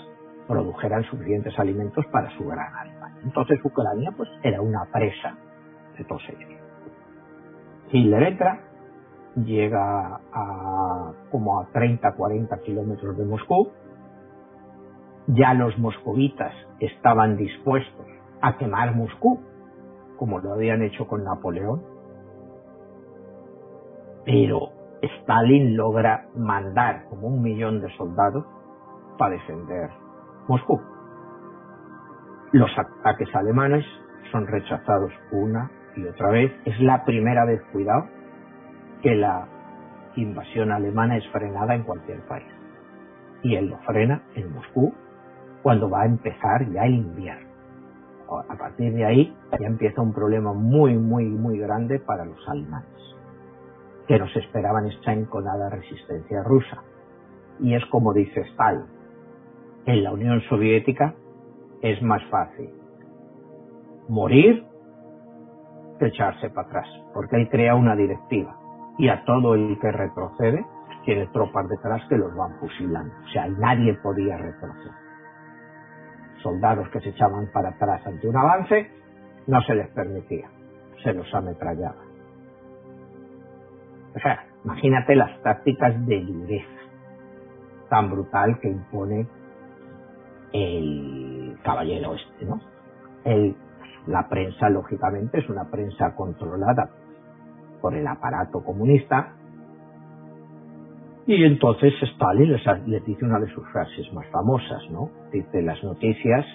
produjeran suficientes alimentos para su gran alma. Entonces Ucrania pues era una presa de todos ellos. Hitler entra, llega a como a 30, 40 kilómetros de Moscú. Ya los moscovitas estaban dispuestos a quemar Moscú, como lo habían hecho con Napoleón. Pero Stalin logra mandar como un millón de soldados para defender Moscú. Los ataques alemanes son rechazados una y otra vez. Es la primera vez, cuidado, que la invasión alemana es frenada en cualquier país. Y él lo frena en Moscú cuando va a empezar ya el invierno. A partir de ahí ya empieza un problema muy, muy, muy grande para los alemanes, que no se esperaban esta enconada resistencia rusa. Y es como dice Stalin, en la Unión Soviética es más fácil morir que echarse para atrás, porque él crea una directiva y a todo el que retrocede tiene tropas detrás que los van fusilando. O sea, nadie podía retroceder. Soldados que se echaban para atrás ante un avance, no se les permitía, se los ametrallaba. O sea, imagínate las tácticas de dureza tan brutal que impone el caballero este, ¿no? El, la prensa, lógicamente, es una prensa controlada por el aparato comunista. Y entonces Stalin les, dice una de sus frases más famosas, ¿no? Dice, las noticias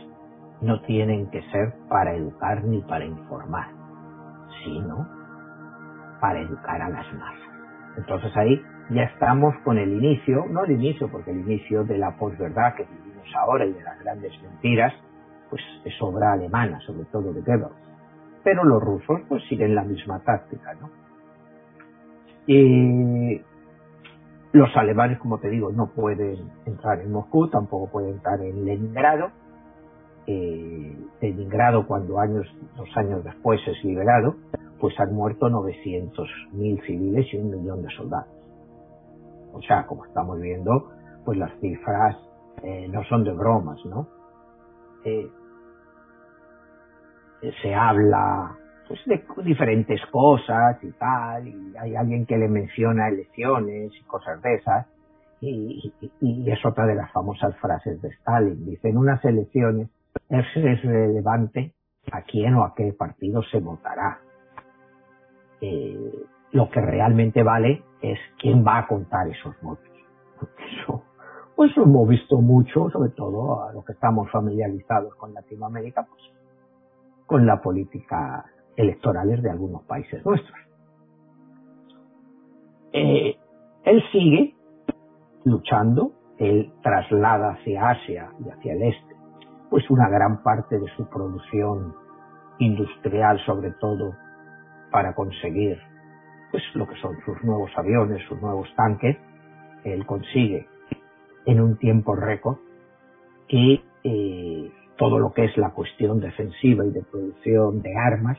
no tienen que ser para educar ni para informar, sino para educar a las masas. Entonces ahí ya estamos con el inicio, no el inicio, porque el inicio de la posverdad que vivimos ahora y de las grandes mentiras, pues es obra alemana, sobre todo de Goebbels. Pero los rusos pues siguen la misma táctica, ¿no? Y los alemanes, como te digo, no pueden entrar en Moscú, tampoco pueden entrar en Leningrado. Eh, Leningrado, cuando años, dos años después es liberado, pues han muerto 900.000 civiles y un millón de soldados. O sea, como estamos viendo, pues las cifras eh, no son de bromas, ¿no? Eh, se habla pues de diferentes cosas y tal, y hay alguien que le menciona elecciones y cosas de esas, y, es otra de las famosas frases de Stalin. Dice, en unas elecciones es relevante a quién o a qué partido se votará. Eh, lo que realmente vale es quién va a contar esos votos. Eso, pues hemos visto mucho, sobre todo a los que estamos familiarizados con Latinoamérica, pues con la política electorales de algunos países nuestros. Eh, él sigue luchando, él traslada hacia Asia y hacia el este, pues una gran parte de su producción industrial, sobre todo para conseguir pues lo que son sus nuevos aviones, sus nuevos tanques, él consigue en un tiempo récord que eh, todo lo que es la cuestión defensiva y de producción de armas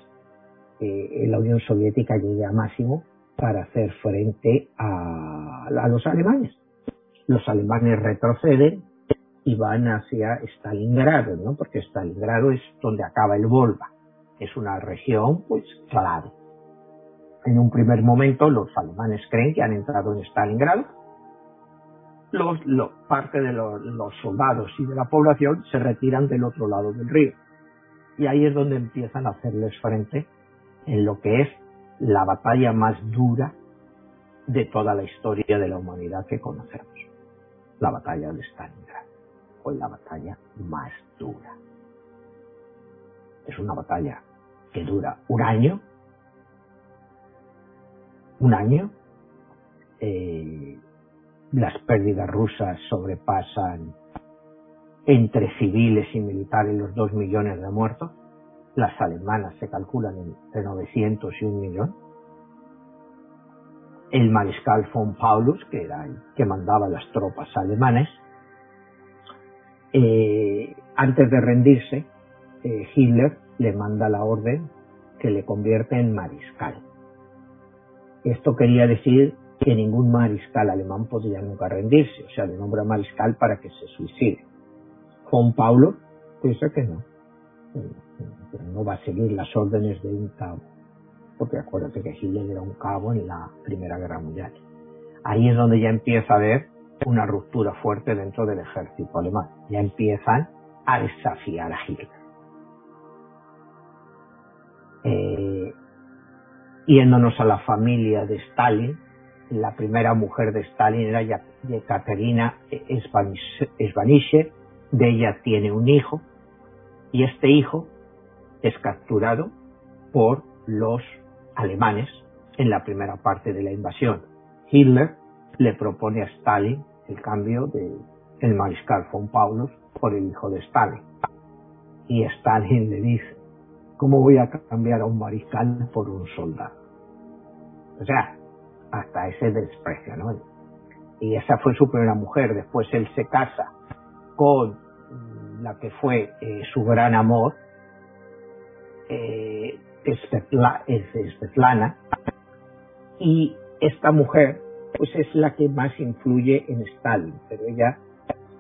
eh, la Unión Soviética llegue a máximo para hacer frente a, los alemanes. Los alemanes retroceden y van hacia Stalingrado, ¿no? Porque Stalingrado es donde acaba el Volga. Es una región, pues, clave. En un primer momento, los alemanes creen que han entrado en Stalingrado. Los, parte de los, los soldados y de la población se retiran del otro lado del río. Y ahí es donde empiezan a hacerles frente en lo que es la batalla más dura de toda la historia de la humanidad que conocemos, la batalla de Stalingrado, fue la batalla más dura. Es una batalla que dura un año, un año, eh, las pérdidas rusas sobrepasan entre civiles y militares los dos millones de muertos, las alemanas se calculan entre 900 y un millón. El mariscal von Paulus, que era el que mandaba las tropas alemanes, eh, antes de rendirse, eh, Hitler le manda la orden que le convierte en mariscal. Esto quería decir que ningún mariscal alemán podía nunca rendirse, o sea, le nombra mariscal para que se suicide. Juan Paulo piensa que no, pero no va a seguir las órdenes de un cabo, porque acuérdate que Hitler era un cabo en la Primera Guerra Mundial. Ahí es donde ya empieza a haber una ruptura fuerte dentro del ejército alemán, ya empiezan a desafiar a Hitler. Eh, yéndonos a la familia de Stalin, la primera mujer de Stalin era Yekaterina Svanishe, de ella tiene un hijo, y este hijo es capturado por los alemanes en la primera parte de la invasión. Hitler le propone a Stalin el cambio del el mariscal von Paulus por el hijo de Stalin. Y Stalin le dice, ¿cómo voy a cambiar a un mariscal por un soldado? O sea, hasta ese desprecio, ¿no? Y esa fue su primera mujer. Después él se casa con la que fue eh, su gran amor, eh, Svetlana, y esta mujer pues es la que más influye en Stalin, pero ella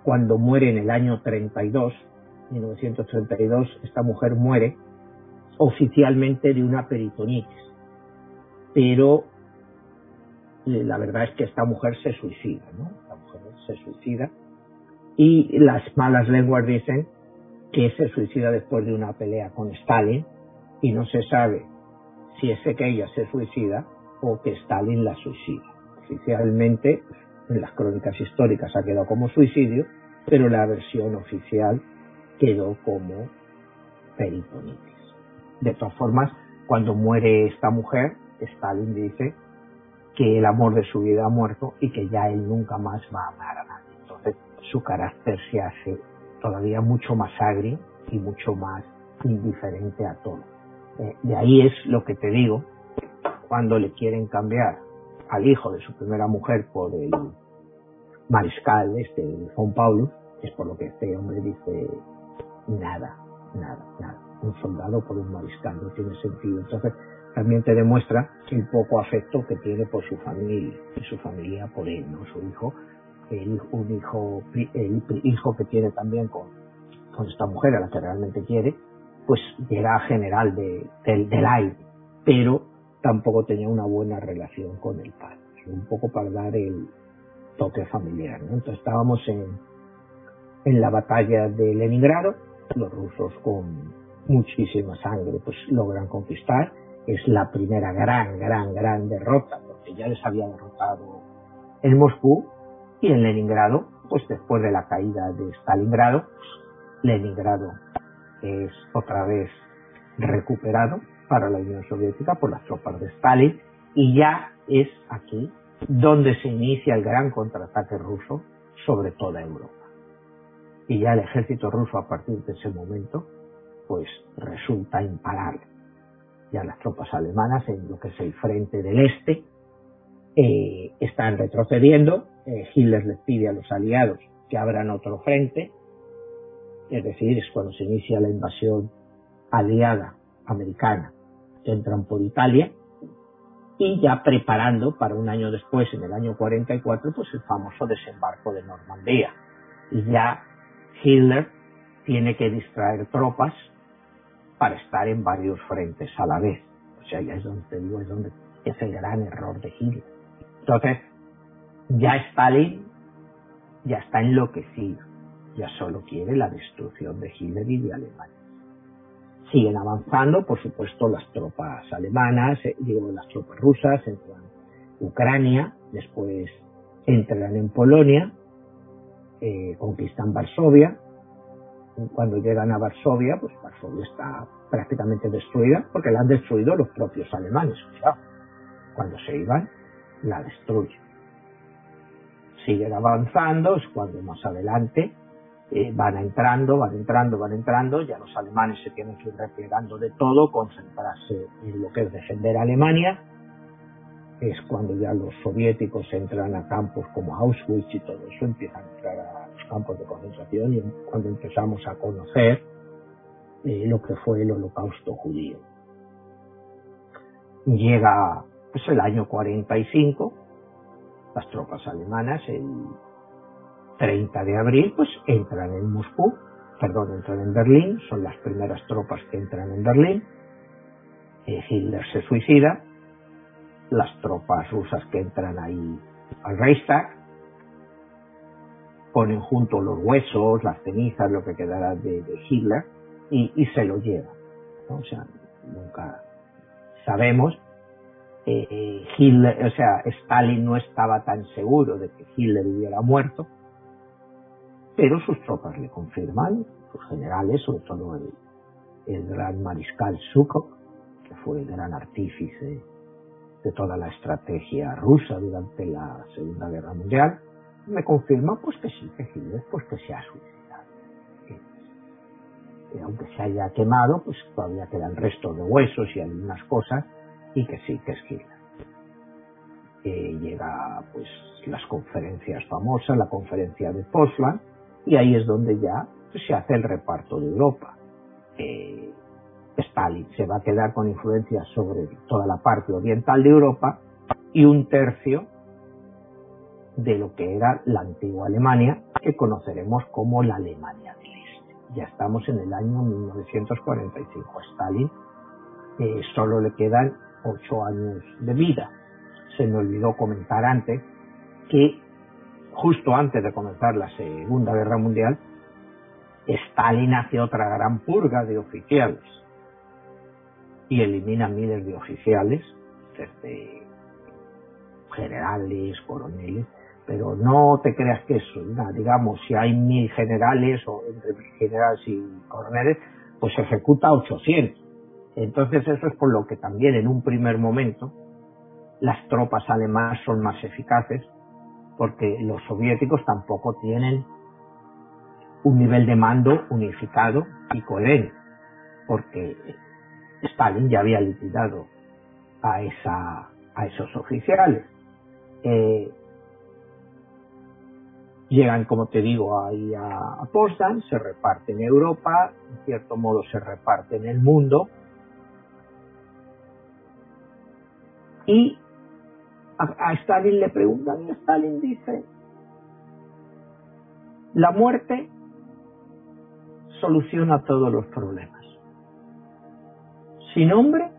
cuando muere en el año 32, 1932, esta mujer muere oficialmente de una peritonitis, pero eh, la verdad es que esta mujer se suicida, ¿no? Esta mujer se suicida y las malas lenguas dicen que se suicida después de una pelea con Stalin y no se sabe si es que ella se suicida o que Stalin la suicida. Oficialmente, en las crónicas históricas ha quedado como suicidio, pero la versión oficial quedó como peritonitis. De todas formas, cuando muere esta mujer, Stalin dice que el amor de su vida ha muerto y que ya él nunca más va a amar a nadie. Entonces, su carácter se hace todavía mucho más agrio y mucho más indiferente a todo. Eh, de ahí es lo que te digo, cuando le quieren cambiar al hijo de su primera mujer por el mariscal este Juan Paulo, es por lo que este hombre dice nada, nada, nada. Un soldado por un mariscal no tiene sentido. Entonces, también te demuestra el poco afecto que tiene por su familia y su familia por él, ¿no? Su hijo un hijo, el hijo que tiene también con, con esta mujer a la que realmente quiere, pues era general de, del, del aire, pero tampoco tenía una buena relación con el padre, un poco para dar el toque familiar. Entonces estábamos en, en la batalla de Leningrado, los rusos con muchísima sangre pues logran conquistar, es la primera gran, gran, gran derrota, porque ya les había derrotado en Moscú, y en Leningrado, pues después de la caída de Stalingrado, Leningrado es otra vez recuperado para la Unión Soviética por las tropas de Stalin y ya es aquí donde se inicia el gran contraataque ruso sobre toda Europa. Y ya el ejército ruso a partir de ese momento pues resulta imparable. Ya las tropas alemanas en lo que es el frente del este eh, están retrocediendo. Eh, Hitler les pide a los aliados que abran otro frente, es decir, es cuando se inicia la invasión aliada americana, entran por Italia, y ya preparando para un año después, en el año 44, pues el famoso desembarco de Normandía. Y ya Hitler tiene que distraer tropas para estar en varios frentes a la vez. O sea, ya es donde te digo, es donde es el gran error de Hitler. Entonces, ya Stalin ya está enloquecido, ya solo quiere la destrucción de Hitler y de Alemania. Siguen avanzando, por supuesto, las tropas alemanas, eh, digo, las tropas rusas entran en Ucrania, después entran en Polonia, eh, conquistan Varsovia. Cuando llegan a Varsovia, pues Varsovia está prácticamente destruida porque la han destruido los propios alemanes. cuando se iban, la destruye. Siguen avanzando, es cuando más adelante eh, van entrando, van entrando, van entrando, ya los alemanes se tienen que ir replegando de todo, concentrarse en lo que es defender a Alemania, es cuando ya los soviéticos entran a campos como Auschwitz y todo eso, empiezan a entrar a campos de concentración y cuando empezamos a conocer eh, lo que fue el holocausto judío. Llega pues el año 45, las tropas alemanas, el 30 de abril, pues entran en Moscú, perdón, entran en Berlín, son las primeras tropas que entran en Berlín, eh, Hitler se suicida, las tropas rusas que entran ahí al Reichstag, ponen junto los huesos, las cenizas, lo que quedará de, Hitler, y, se lo llevan. O sea, nunca sabemos. Eh, Hitler, o sea, Stalin no estaba tan seguro de que Hitler hubiera muerto, pero sus tropas le confirman, sus generales, sobre todo el, el gran mariscal Zhukov, que fue el gran artífice de toda la estrategia rusa durante la Segunda Guerra Mundial, me confirma pues que sí, que Hitler pues que se ha suicidado. Que, aunque se haya quemado, pues todavía quedan restos de huesos y algunas cosas, y que sí, que es Hitler. Que llega pues las conferencias famosas, la conferencia de Potsdam, y ahí es donde ya se hace el reparto de Europa. Eh, Stalin se va a quedar con influencia sobre toda la parte oriental de Europa y un tercio de lo que era la antigua Alemania, que conoceremos como la Alemania del Este. Ya estamos en el año 1945. A Stalin solo le quedan ocho años de vida. Se me olvidó comentar antes que justo antes de comenzar la Segunda Guerra Mundial, Stalin hace otra gran purga de oficiales y elimina miles de oficiales, desde generales, coroneles, pero no te creas que eso, digamos, si hay mil generales o entre generales y coroneles, pues se ejecuta 800. Entonces eso es por lo que también en un primer momento las tropas alemanas son más eficaces, porque los soviéticos tampoco tienen un nivel de mando unificado y coherente, porque Stalin ya había liquidado a, esa, a esos oficiales. Eh, llegan, como te digo, ahí a, a se reparte en Europa, en cierto modo se reparte en el mundo, y a, Stalin le preguntan y Stalin dice, la muerte soluciona todos los problemas. Sin hombre,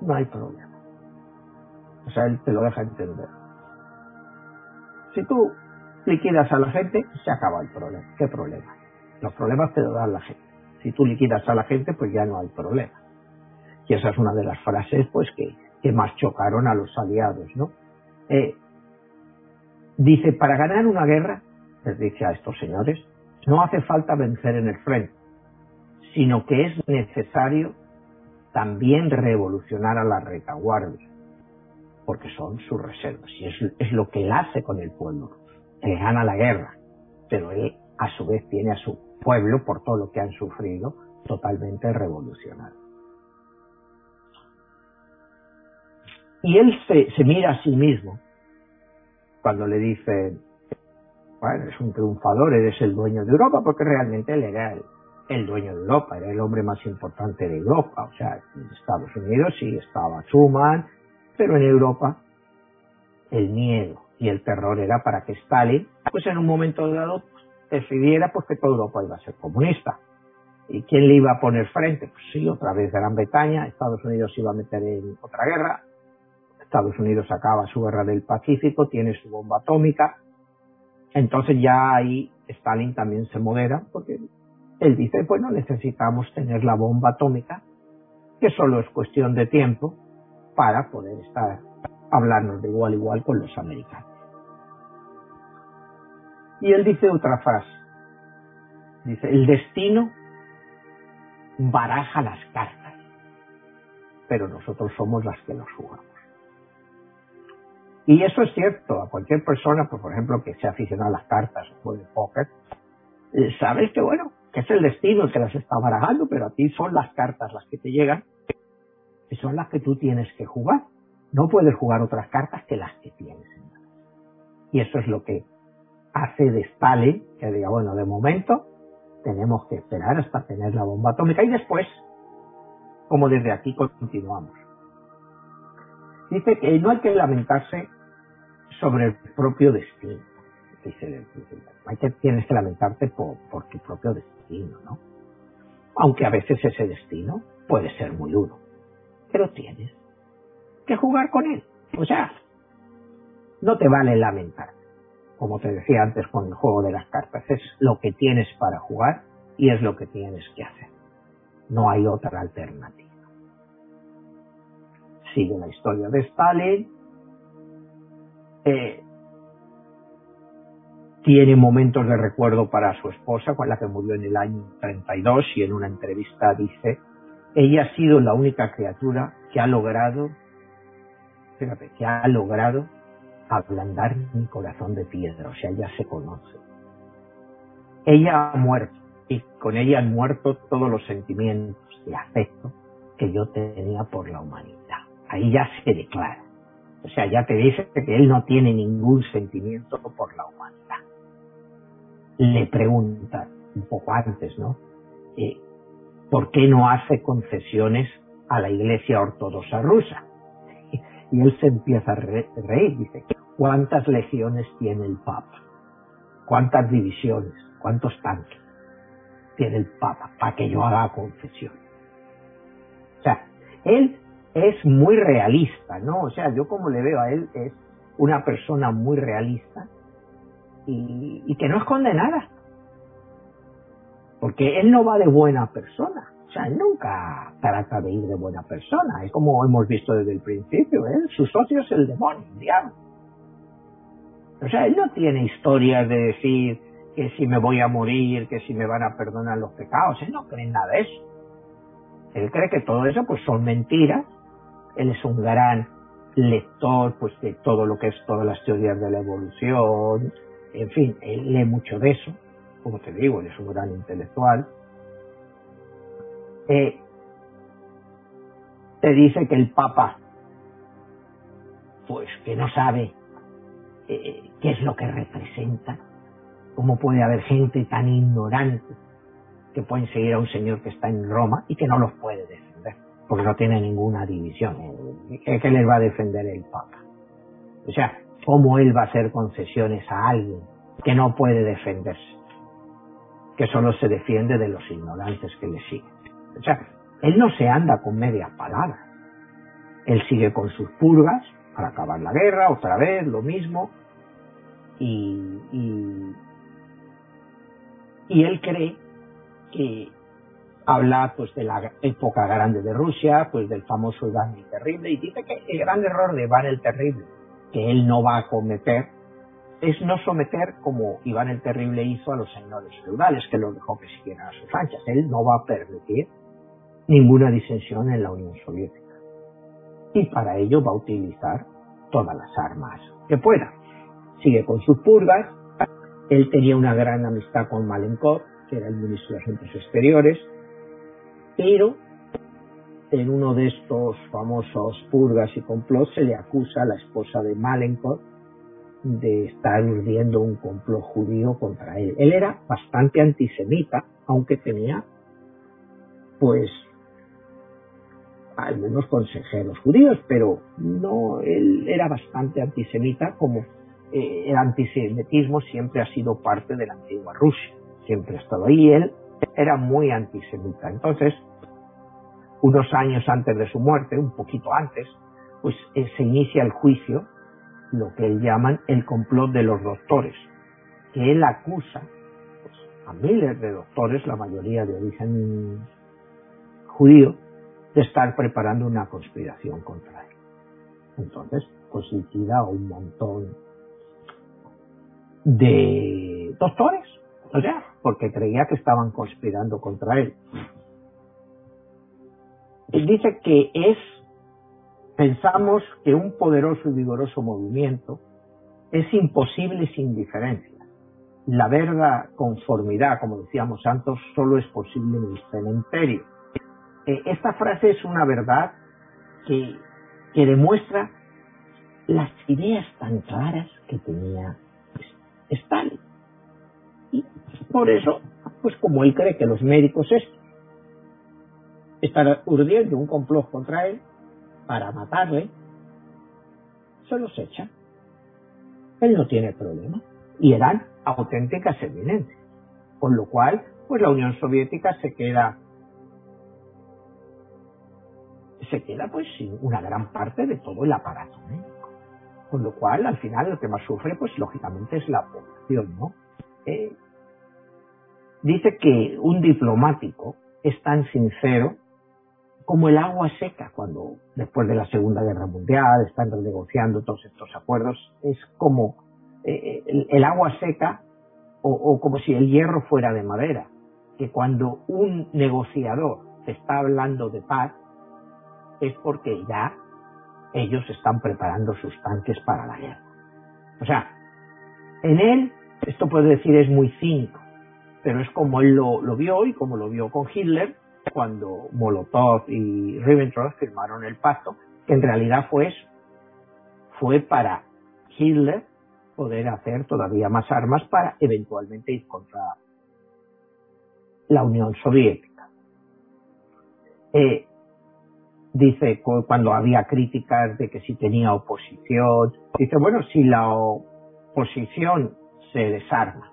no hay problema. O sea, él te lo deja entender. Si tú liquidas a la gente, se acaba el problema. ¿Qué problema? Los problemas te lo dan la gente. Si tú liquidas a la gente, pues ya no hay problema. Y esa es una de las frases, pues, que, que más chocaron a los aliados, ¿no? Eh, dice, para ganar una guerra, les dice a estos señores, no hace falta vencer en el frente, sino que es necesario también revolucionar a la retaguardia, porque son sus reservas, y es, es lo que él hace con el pueblo Él gana la guerra, pero él a su vez tiene a su pueblo, por todo lo que han sufrido, totalmente revolucionado. Y él se, mira a sí mismo cuando le dice, bueno, es un triunfador, eres el dueño de Europa, porque realmente él era el, el dueño de Europa, era el hombre más importante de Europa. O sea, en Estados Unidos sí estaba Schuman, pero en Europa el miedo y el terror era para que Stalin, pues en un momento dado, pues, decidiera pues que toda Europa iba a ser comunista. ¿Y quién le iba a poner frente? Pues sí, otra vez Gran Bretaña, Estados Unidos iba a meter en otra guerra, Estados Unidos acaba su guerra del Pacífico, tiene su bomba atómica, entonces ya ahí Stalin también se modera, porque él dice, bueno, necesitamos tener la bomba atómica, que solo es cuestión de tiempo para poder estar, hablarnos de igual a igual con los americanos. Y él dice otra frase. Dice, el destino baraja las cartas, pero nosotros somos las que nos jugamos. Y eso es cierto, a cualquier persona, pues, por ejemplo, que sea aficionado a las cartas o de póker, eh, sabes que bueno, que es el destino el que las está barajando, pero a ti son las cartas las que te llegan y son las que tú tienes que jugar. No puedes jugar otras cartas que las que tienes. Y eso es lo que hace de Stalin, que diga, bueno, de momento tenemos que esperar hasta tener la bomba atómica y después, como desde aquí continuamos. dice que no hay que lamentarse sobre el propio destino. Dice, hay que, tienes que lamentarte por, por tu propio destino, ¿no? Aunque a veces ese destino puede ser muy duro. Pero tienes que jugar con él. O sea, no te vale lamentar. Como te decía antes con el juego de las cartas, es lo que tienes para jugar y es lo que tienes que hacer. No hay otra alternativa. Sigue la historia de Stalin. Eh, tiene momentos de recuerdo para su esposa, con la que murió en el año 32, y en una entrevista dice, ella ha sido la única criatura que ha logrado, fíjate, que ha logrado ablandar mi corazón de piedra, o sea, ella se conoce. Ella ha muerto y con ella han muerto todos los sentimientos de afecto que yo tenía por la humanidad. Ahí ya se declara. O sea, ya te dice que él no tiene ningún sentimiento por la humanidad. Le pregunta un poco antes, ¿no? Eh, ¿Por qué no hace concesiones a la Iglesia Ortodoxa rusa? [laughs] Y él se empieza a reír, dice, ¿cuántas legiones tiene el Papa? ¿Cuántas divisiones? ¿Cuántos tanques tiene el Papa para que yo haga confesión? O sea, él es muy realista, ¿no? O sea, yo como le veo a él es una persona muy realista y, que no esconde nada. Porque él no va de buena persona. O sea, él nunca trata de ir de buena persona. Es como hemos visto desde el principio. ¿eh? Su socio es el demonio, el diablo. O sea, él no tiene historias de decir que si me voy a morir, que si me van a perdonar los pecados. Él no cree nada de eso. Él cree que todo eso pues son mentiras. Él es un gran lector pues de todo lo que es todas las teorías de la evolución. En fin, él lee mucho de eso. Como te digo, él es un gran intelectual eh, te dice que el Papa, pues que no sabe eh, qué es lo que representa, cómo puede haber gente tan ignorante que pueden seguir a un señor que está en Roma y que no los puede defender, porque no tiene ninguna división. ¿Qué, qué les va a defender el Papa? O sea, ¿cómo él va a hacer concesiones a alguien que no puede defenderse? Que solo se defiende de los ignorantes que le siguen. O sea, él no se anda con medias palabras. Él sigue con sus purgas para acabar la guerra, otra vez, lo mismo. Y, él cree que habla pues de la época grande de Rusia, pues del famoso Iván el Terrible, y dice que el gran error de Iván el Terrible, que él no va a cometer, es no someter como Iván el Terrible hizo a los señores feudales, que los dejó que siguieran a sus anchas. Él no va a permitir ninguna disensión en la Unión Soviética. Y para ello va a utilizar todas las armas que pueda. Sigue con sus purgas. Él tenía una gran amistad con Malenkov, que era el ministro de Asuntos Exteriores, pero en uno de estos famosos purgas y complots se le acusa a la esposa de Malenkov de estar urdiendo un complot judío contra él. Él era bastante antisemita, aunque tenía pues algunos consejeros judíos, pero no, él era bastante antisemita, como eh, el antisemitismo siempre ha sido parte de la antigua Rusia, siempre ha estado ahí, él era muy antisemita. Entonces, unos años antes de su muerte, un poquito antes, pues eh, se inicia el juicio, lo que él llaman el complot de los doctores, que él acusa pues, a miles de doctores, la mayoría de origen judío, de estar preparando una conspiración contra él. Entonces, pues liquida un montón de doctores, o sea, porque creía que estaban conspirando contra él. Él dice que es, pensamos que un poderoso y vigoroso movimiento es imposible sin diferencia. La verdad conformidad, como decíamos antes, solo es posible en el cementerio eh, esta frase es una verdad que, que demuestra las ideas tan claras que tenía Stalin. Y por eso, pues como él cree que los médicos están urdiendo un complot contra él para matarle, se los echan. Él no tiene problema. Y eran auténticas eminencias. Con lo cual, pues la Unión Soviética se queda se queda pues sin una gran parte de todo el aparato médico. Con lo cual, al final, lo que más sufre, pues lógicamente es la población, ¿no? Eh, dice que un diplomático es tan sincero como el agua seca cuando después de la Segunda Guerra Mundial están renegociando todos estos acuerdos, es como eh, el, agua seca o, como si el hierro fuera de madera, que cuando un negociador está hablando de paz es porque ya ellos están preparando sus tanques para la guerra. O sea, en él, esto puede decir es muy cínico, pero es como él lo, lo vio y como lo vio con Hitler, cuando Molotov y Ribbentrop firmaron el pacto, que en realidad fue eso. Fue para Hitler poder hacer todavía más armas para eventualmente ir contra la Unión Soviética. Eh, dice cuando había críticas de que si tenía oposición, dice, bueno, si la oposición se desarma,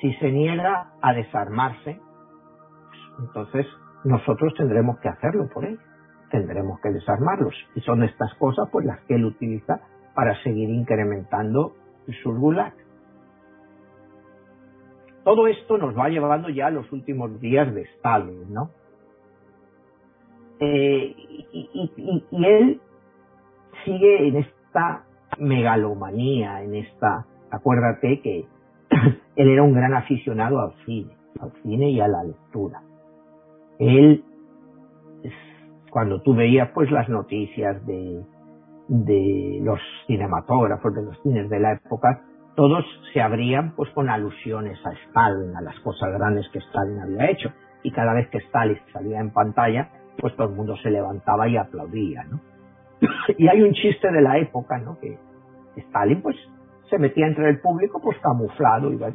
si se niega a desarmarse, pues entonces nosotros tendremos que hacerlo por él, tendremos que desarmarlos. Y son estas cosas pues las que él utiliza para seguir incrementando sus gulag. Todo esto nos va llevando ya a los últimos días de Stalin, ¿no? Eh, y, él sigue en esta megalomanía, en esta, acuérdate que [clears throat] él era un gran aficionado al cine, al cine y a la lectura él, cuando tú veías pues las noticias de, de los cinematógrafos, de los cines de la época, todos se abrían pues con alusiones a Stalin, a las cosas grandes que Stalin había hecho. Y cada vez que Stalin salía en pantalla, pues todo el mundo se levantaba y aplaudía, ¿no? [coughs] y hay un chiste de la época, ¿no? Que Stalin pues se metía entre el público pues camuflado, y pues,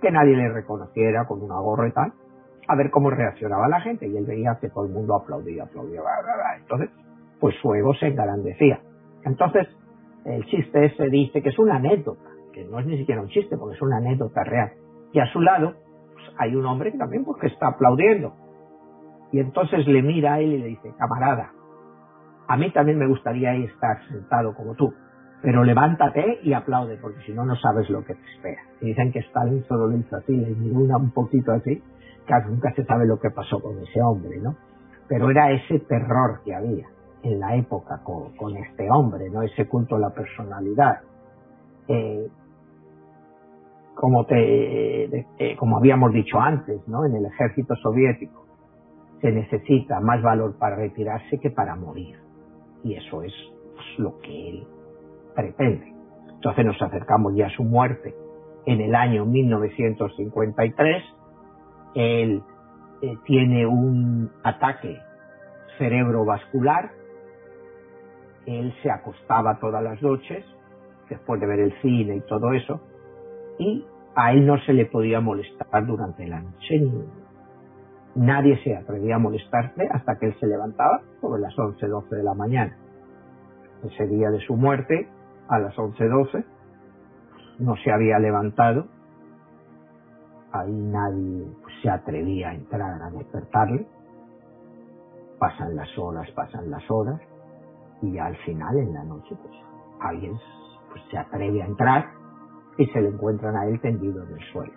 que nadie le reconociera con una gorra y tal, a ver cómo reaccionaba la gente y él veía que todo el mundo aplaudía, aplaudía, entonces pues su ego se engrandecía. Entonces el chiste ese dice que es una anécdota, que no es ni siquiera un chiste porque es una anécdota real. Y a su lado pues, hay un hombre que también porque está aplaudiendo. Y entonces le mira a él y le dice, camarada, a mí también me gustaría estar sentado como tú, pero levántate y aplaude, porque si no, no sabes lo que te espera. Y dicen que Stalin solo le hizo así, le miró un poquito así, Casi nunca se sabe lo que pasó con ese hombre, ¿no? Pero era ese terror que había en la época con, este hombre, ¿no? Ese culto a la personalidad. Eh, como te, eh, como habíamos dicho antes, ¿no? En el ejército soviético se necesita más valor para retirarse que para morir. Y eso es pues, lo que él pretende. Entonces nos acercamos ya a su muerte en el año 1953 él eh, tiene un ataque cerebrovascular, él se acostaba todas las noches, después de ver el cine y todo eso, y a él no se le podía molestar durante la noche, nadie se atrevía a molestarle hasta que él se levantaba sobre las 11, 12 de la mañana. Ese día de su muerte, a las 11, 12, no se había levantado ahí nadie pues, se atrevía a entrar a despertarle. Pasan las horas, pasan las horas, y al final, en la noche, pues alguien pues, se atreve a entrar y se le encuentran a él tendido en el suelo.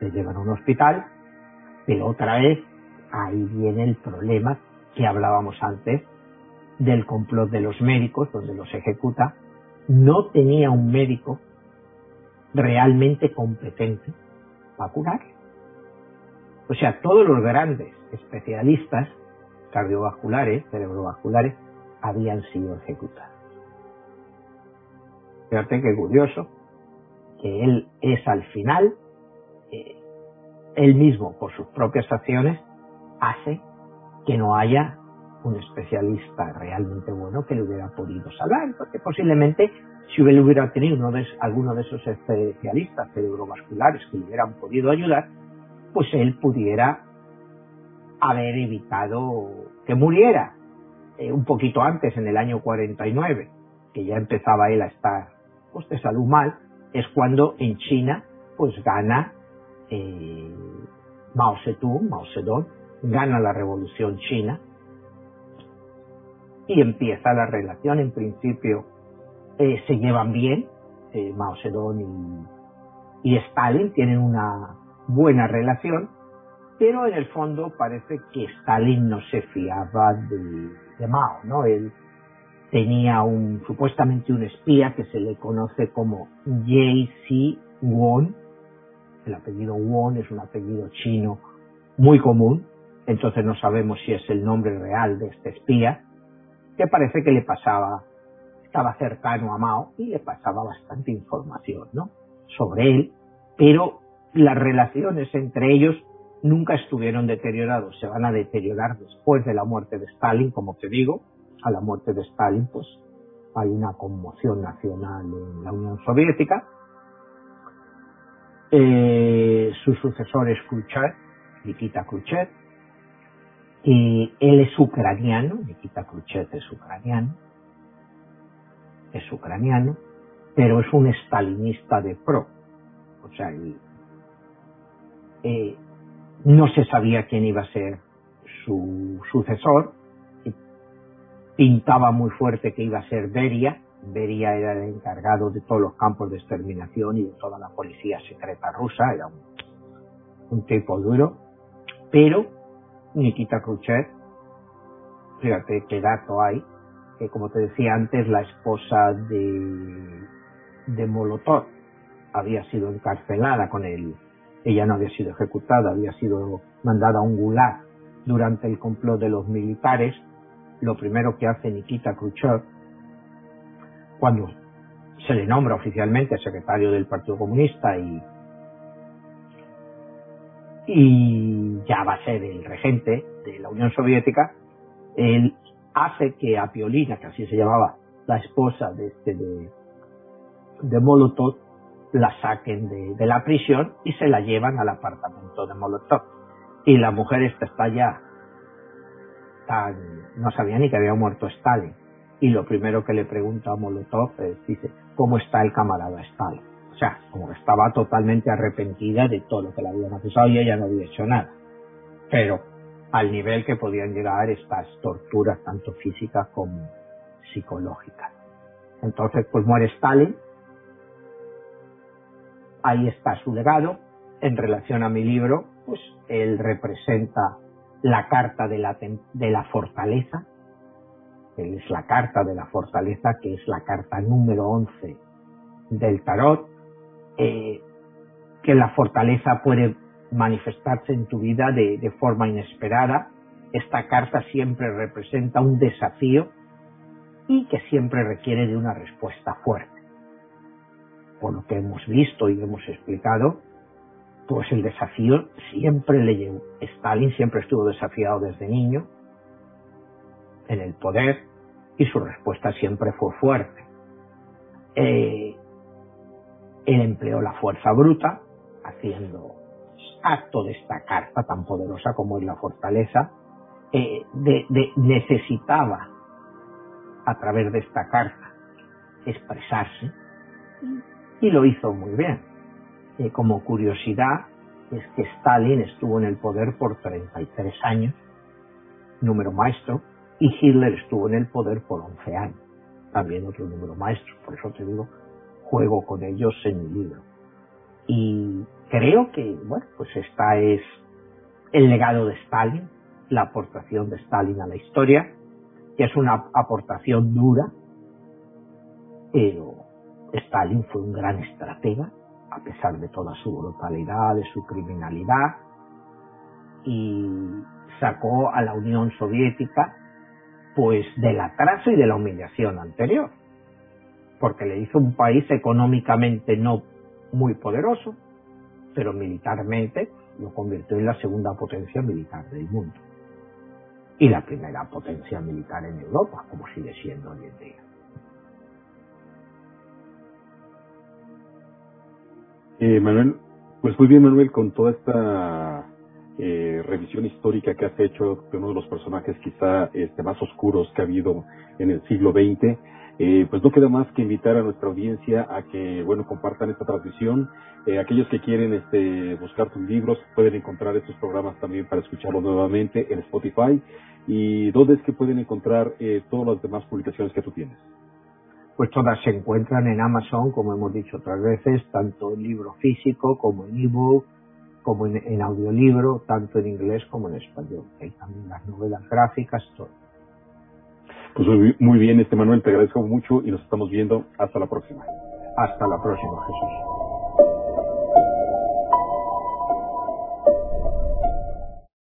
Le llevan a un hospital, pero otra vez ahí viene el problema que hablábamos antes del complot de los médicos, donde los ejecuta. No tenía un médico realmente competente para curar. O sea, todos los grandes especialistas cardiovasculares, cerebrovasculares, habían sido ejecutados. Fíjate qué curioso que él es al final, él mismo por sus propias acciones, hace que no haya un especialista realmente bueno que le hubiera podido salvar, porque posiblemente si él hubiera tenido uno de, alguno de esos especialistas cerebrovasculares que le hubieran podido ayudar, pues él pudiera haber evitado que muriera. eh, un poquito antes, en el año 49, que ya empezaba él a estar pues, de salud mal, es cuando en China pues gana eh, Mao Zedong, Mao Zedong, gana la revolución china y empieza la relación. En principio eh, se llevan bien, eh, Mao Zedong y, Stalin tienen una buena relación, pero en el fondo parece que Stalin no se fiaba de, Mao, ¿no? Él tenía un supuestamente un espía que se le conoce como J.C. Won. El apellido Won es un apellido chino muy común, entonces no sabemos si es el nombre real de este espía, que parece que le pasaba, estaba cercano a Mao y le pasaba bastante información, ¿no? Sobre él, pero las relaciones entre ellos nunca estuvieron deterioradas, se van a deteriorar después de la muerte de Stalin, como te digo, a la muerte de Stalin, pues hay una conmoción nacional en la Unión Soviética. Eh, su sucesor es Khrushchev, Nikita Khrushchev, y él es ucraniano, Nikita Khrushchev es ucraniano, es ucraniano, pero es un estalinista de pro. O sea, eh, no se sabía quién iba a ser su sucesor, pintaba muy fuerte que iba a ser Beria, Beria era el encargado de todos los campos de exterminación y de toda la policía secreta rusa, era un, tipo duro, pero Nikita Khrushchev, fíjate qué dato hay, que como te decía antes, la esposa de, de Molotov había sido encarcelada con él. Ella no había sido ejecutada, había sido mandada a un gulag durante el complot de los militares. Lo primero que hace Nikita Khrushchev, cuando se le nombra oficialmente secretario del Partido Comunista y y ya va a ser el regente de la Unión Soviética, él hace que a Piolina, que así se llamaba la esposa de este de, de Molotov, la saquen de, la prisión y se la llevan al apartamento de Molotov. Y la mujer esta está ya tan, no sabía ni que había muerto Stalin. Y lo primero que le pregunta a Molotov es, dice, ¿cómo está el camarada Stalin? sea, como estaba totalmente arrepentida de todo lo que le habían acusado y ella no había hecho nada. Pero al nivel que podían llegar estas torturas, tanto físicas como psicológicas. Entonces, pues muere Stalin. Ahí está su legado. En relación a mi libro, pues él representa la carta de la, de la fortaleza. Es la carta de la fortaleza, que es la carta número 11 del tarot eh, que la fortaleza puede manifestarse en tu vida de, forma inesperada. Esta carta siempre representa un desafío y que siempre requiere de una respuesta fuerte. Por lo que hemos visto y hemos explicado, pues el desafío siempre le llevó. Stalin siempre estuvo desafiado desde niño en el poder y su respuesta siempre fue fuerte. Eh, él empleó la fuerza bruta, haciendo acto de esta carta tan poderosa como es la fortaleza, eh, de, necesitaba a través de esta carta expresarse y lo hizo muy bien. Eh, como curiosidad es que Stalin estuvo en el poder por 33 años, número maestro, y Hitler estuvo en el poder por 11 años, también otro número maestro, por eso te digo juego con ellos en mi libro. Y creo que, bueno, pues esta es el legado de Stalin, la aportación de Stalin a la historia, que es una aportación dura, pero Stalin fue un gran estratega, a pesar de toda su brutalidad, de su criminalidad, y sacó a la Unión Soviética pues del atraso y de la humillación anterior porque le hizo un país económicamente no muy poderoso, pero militarmente lo convirtió en la segunda potencia militar del mundo. Y la primera potencia militar en Europa, como sigue siendo hoy en día. Eh, Manuel, pues muy bien Manuel, con toda esta eh, revisión histórica que has hecho de uno de los personajes quizá este, más oscuros que ha habido en el siglo XX. Eh, pues no queda más que invitar a nuestra audiencia a que, bueno, compartan esta transmisión. Eh, aquellos que quieren este, buscar tus libros pueden encontrar estos programas también para escucharlos nuevamente en Spotify. ¿Y dónde es que pueden encontrar eh, todas las demás publicaciones que tú tienes? Pues todas se encuentran en Amazon, como hemos dicho otras veces, tanto en libro físico como en ebook, como en, en audiolibro, tanto en inglés como en español. Hay también las novelas gráficas, todo. Pues muy bien, este Manuel, te agradezco mucho y nos estamos viendo. Hasta la próxima. Hasta la próxima, Jesús.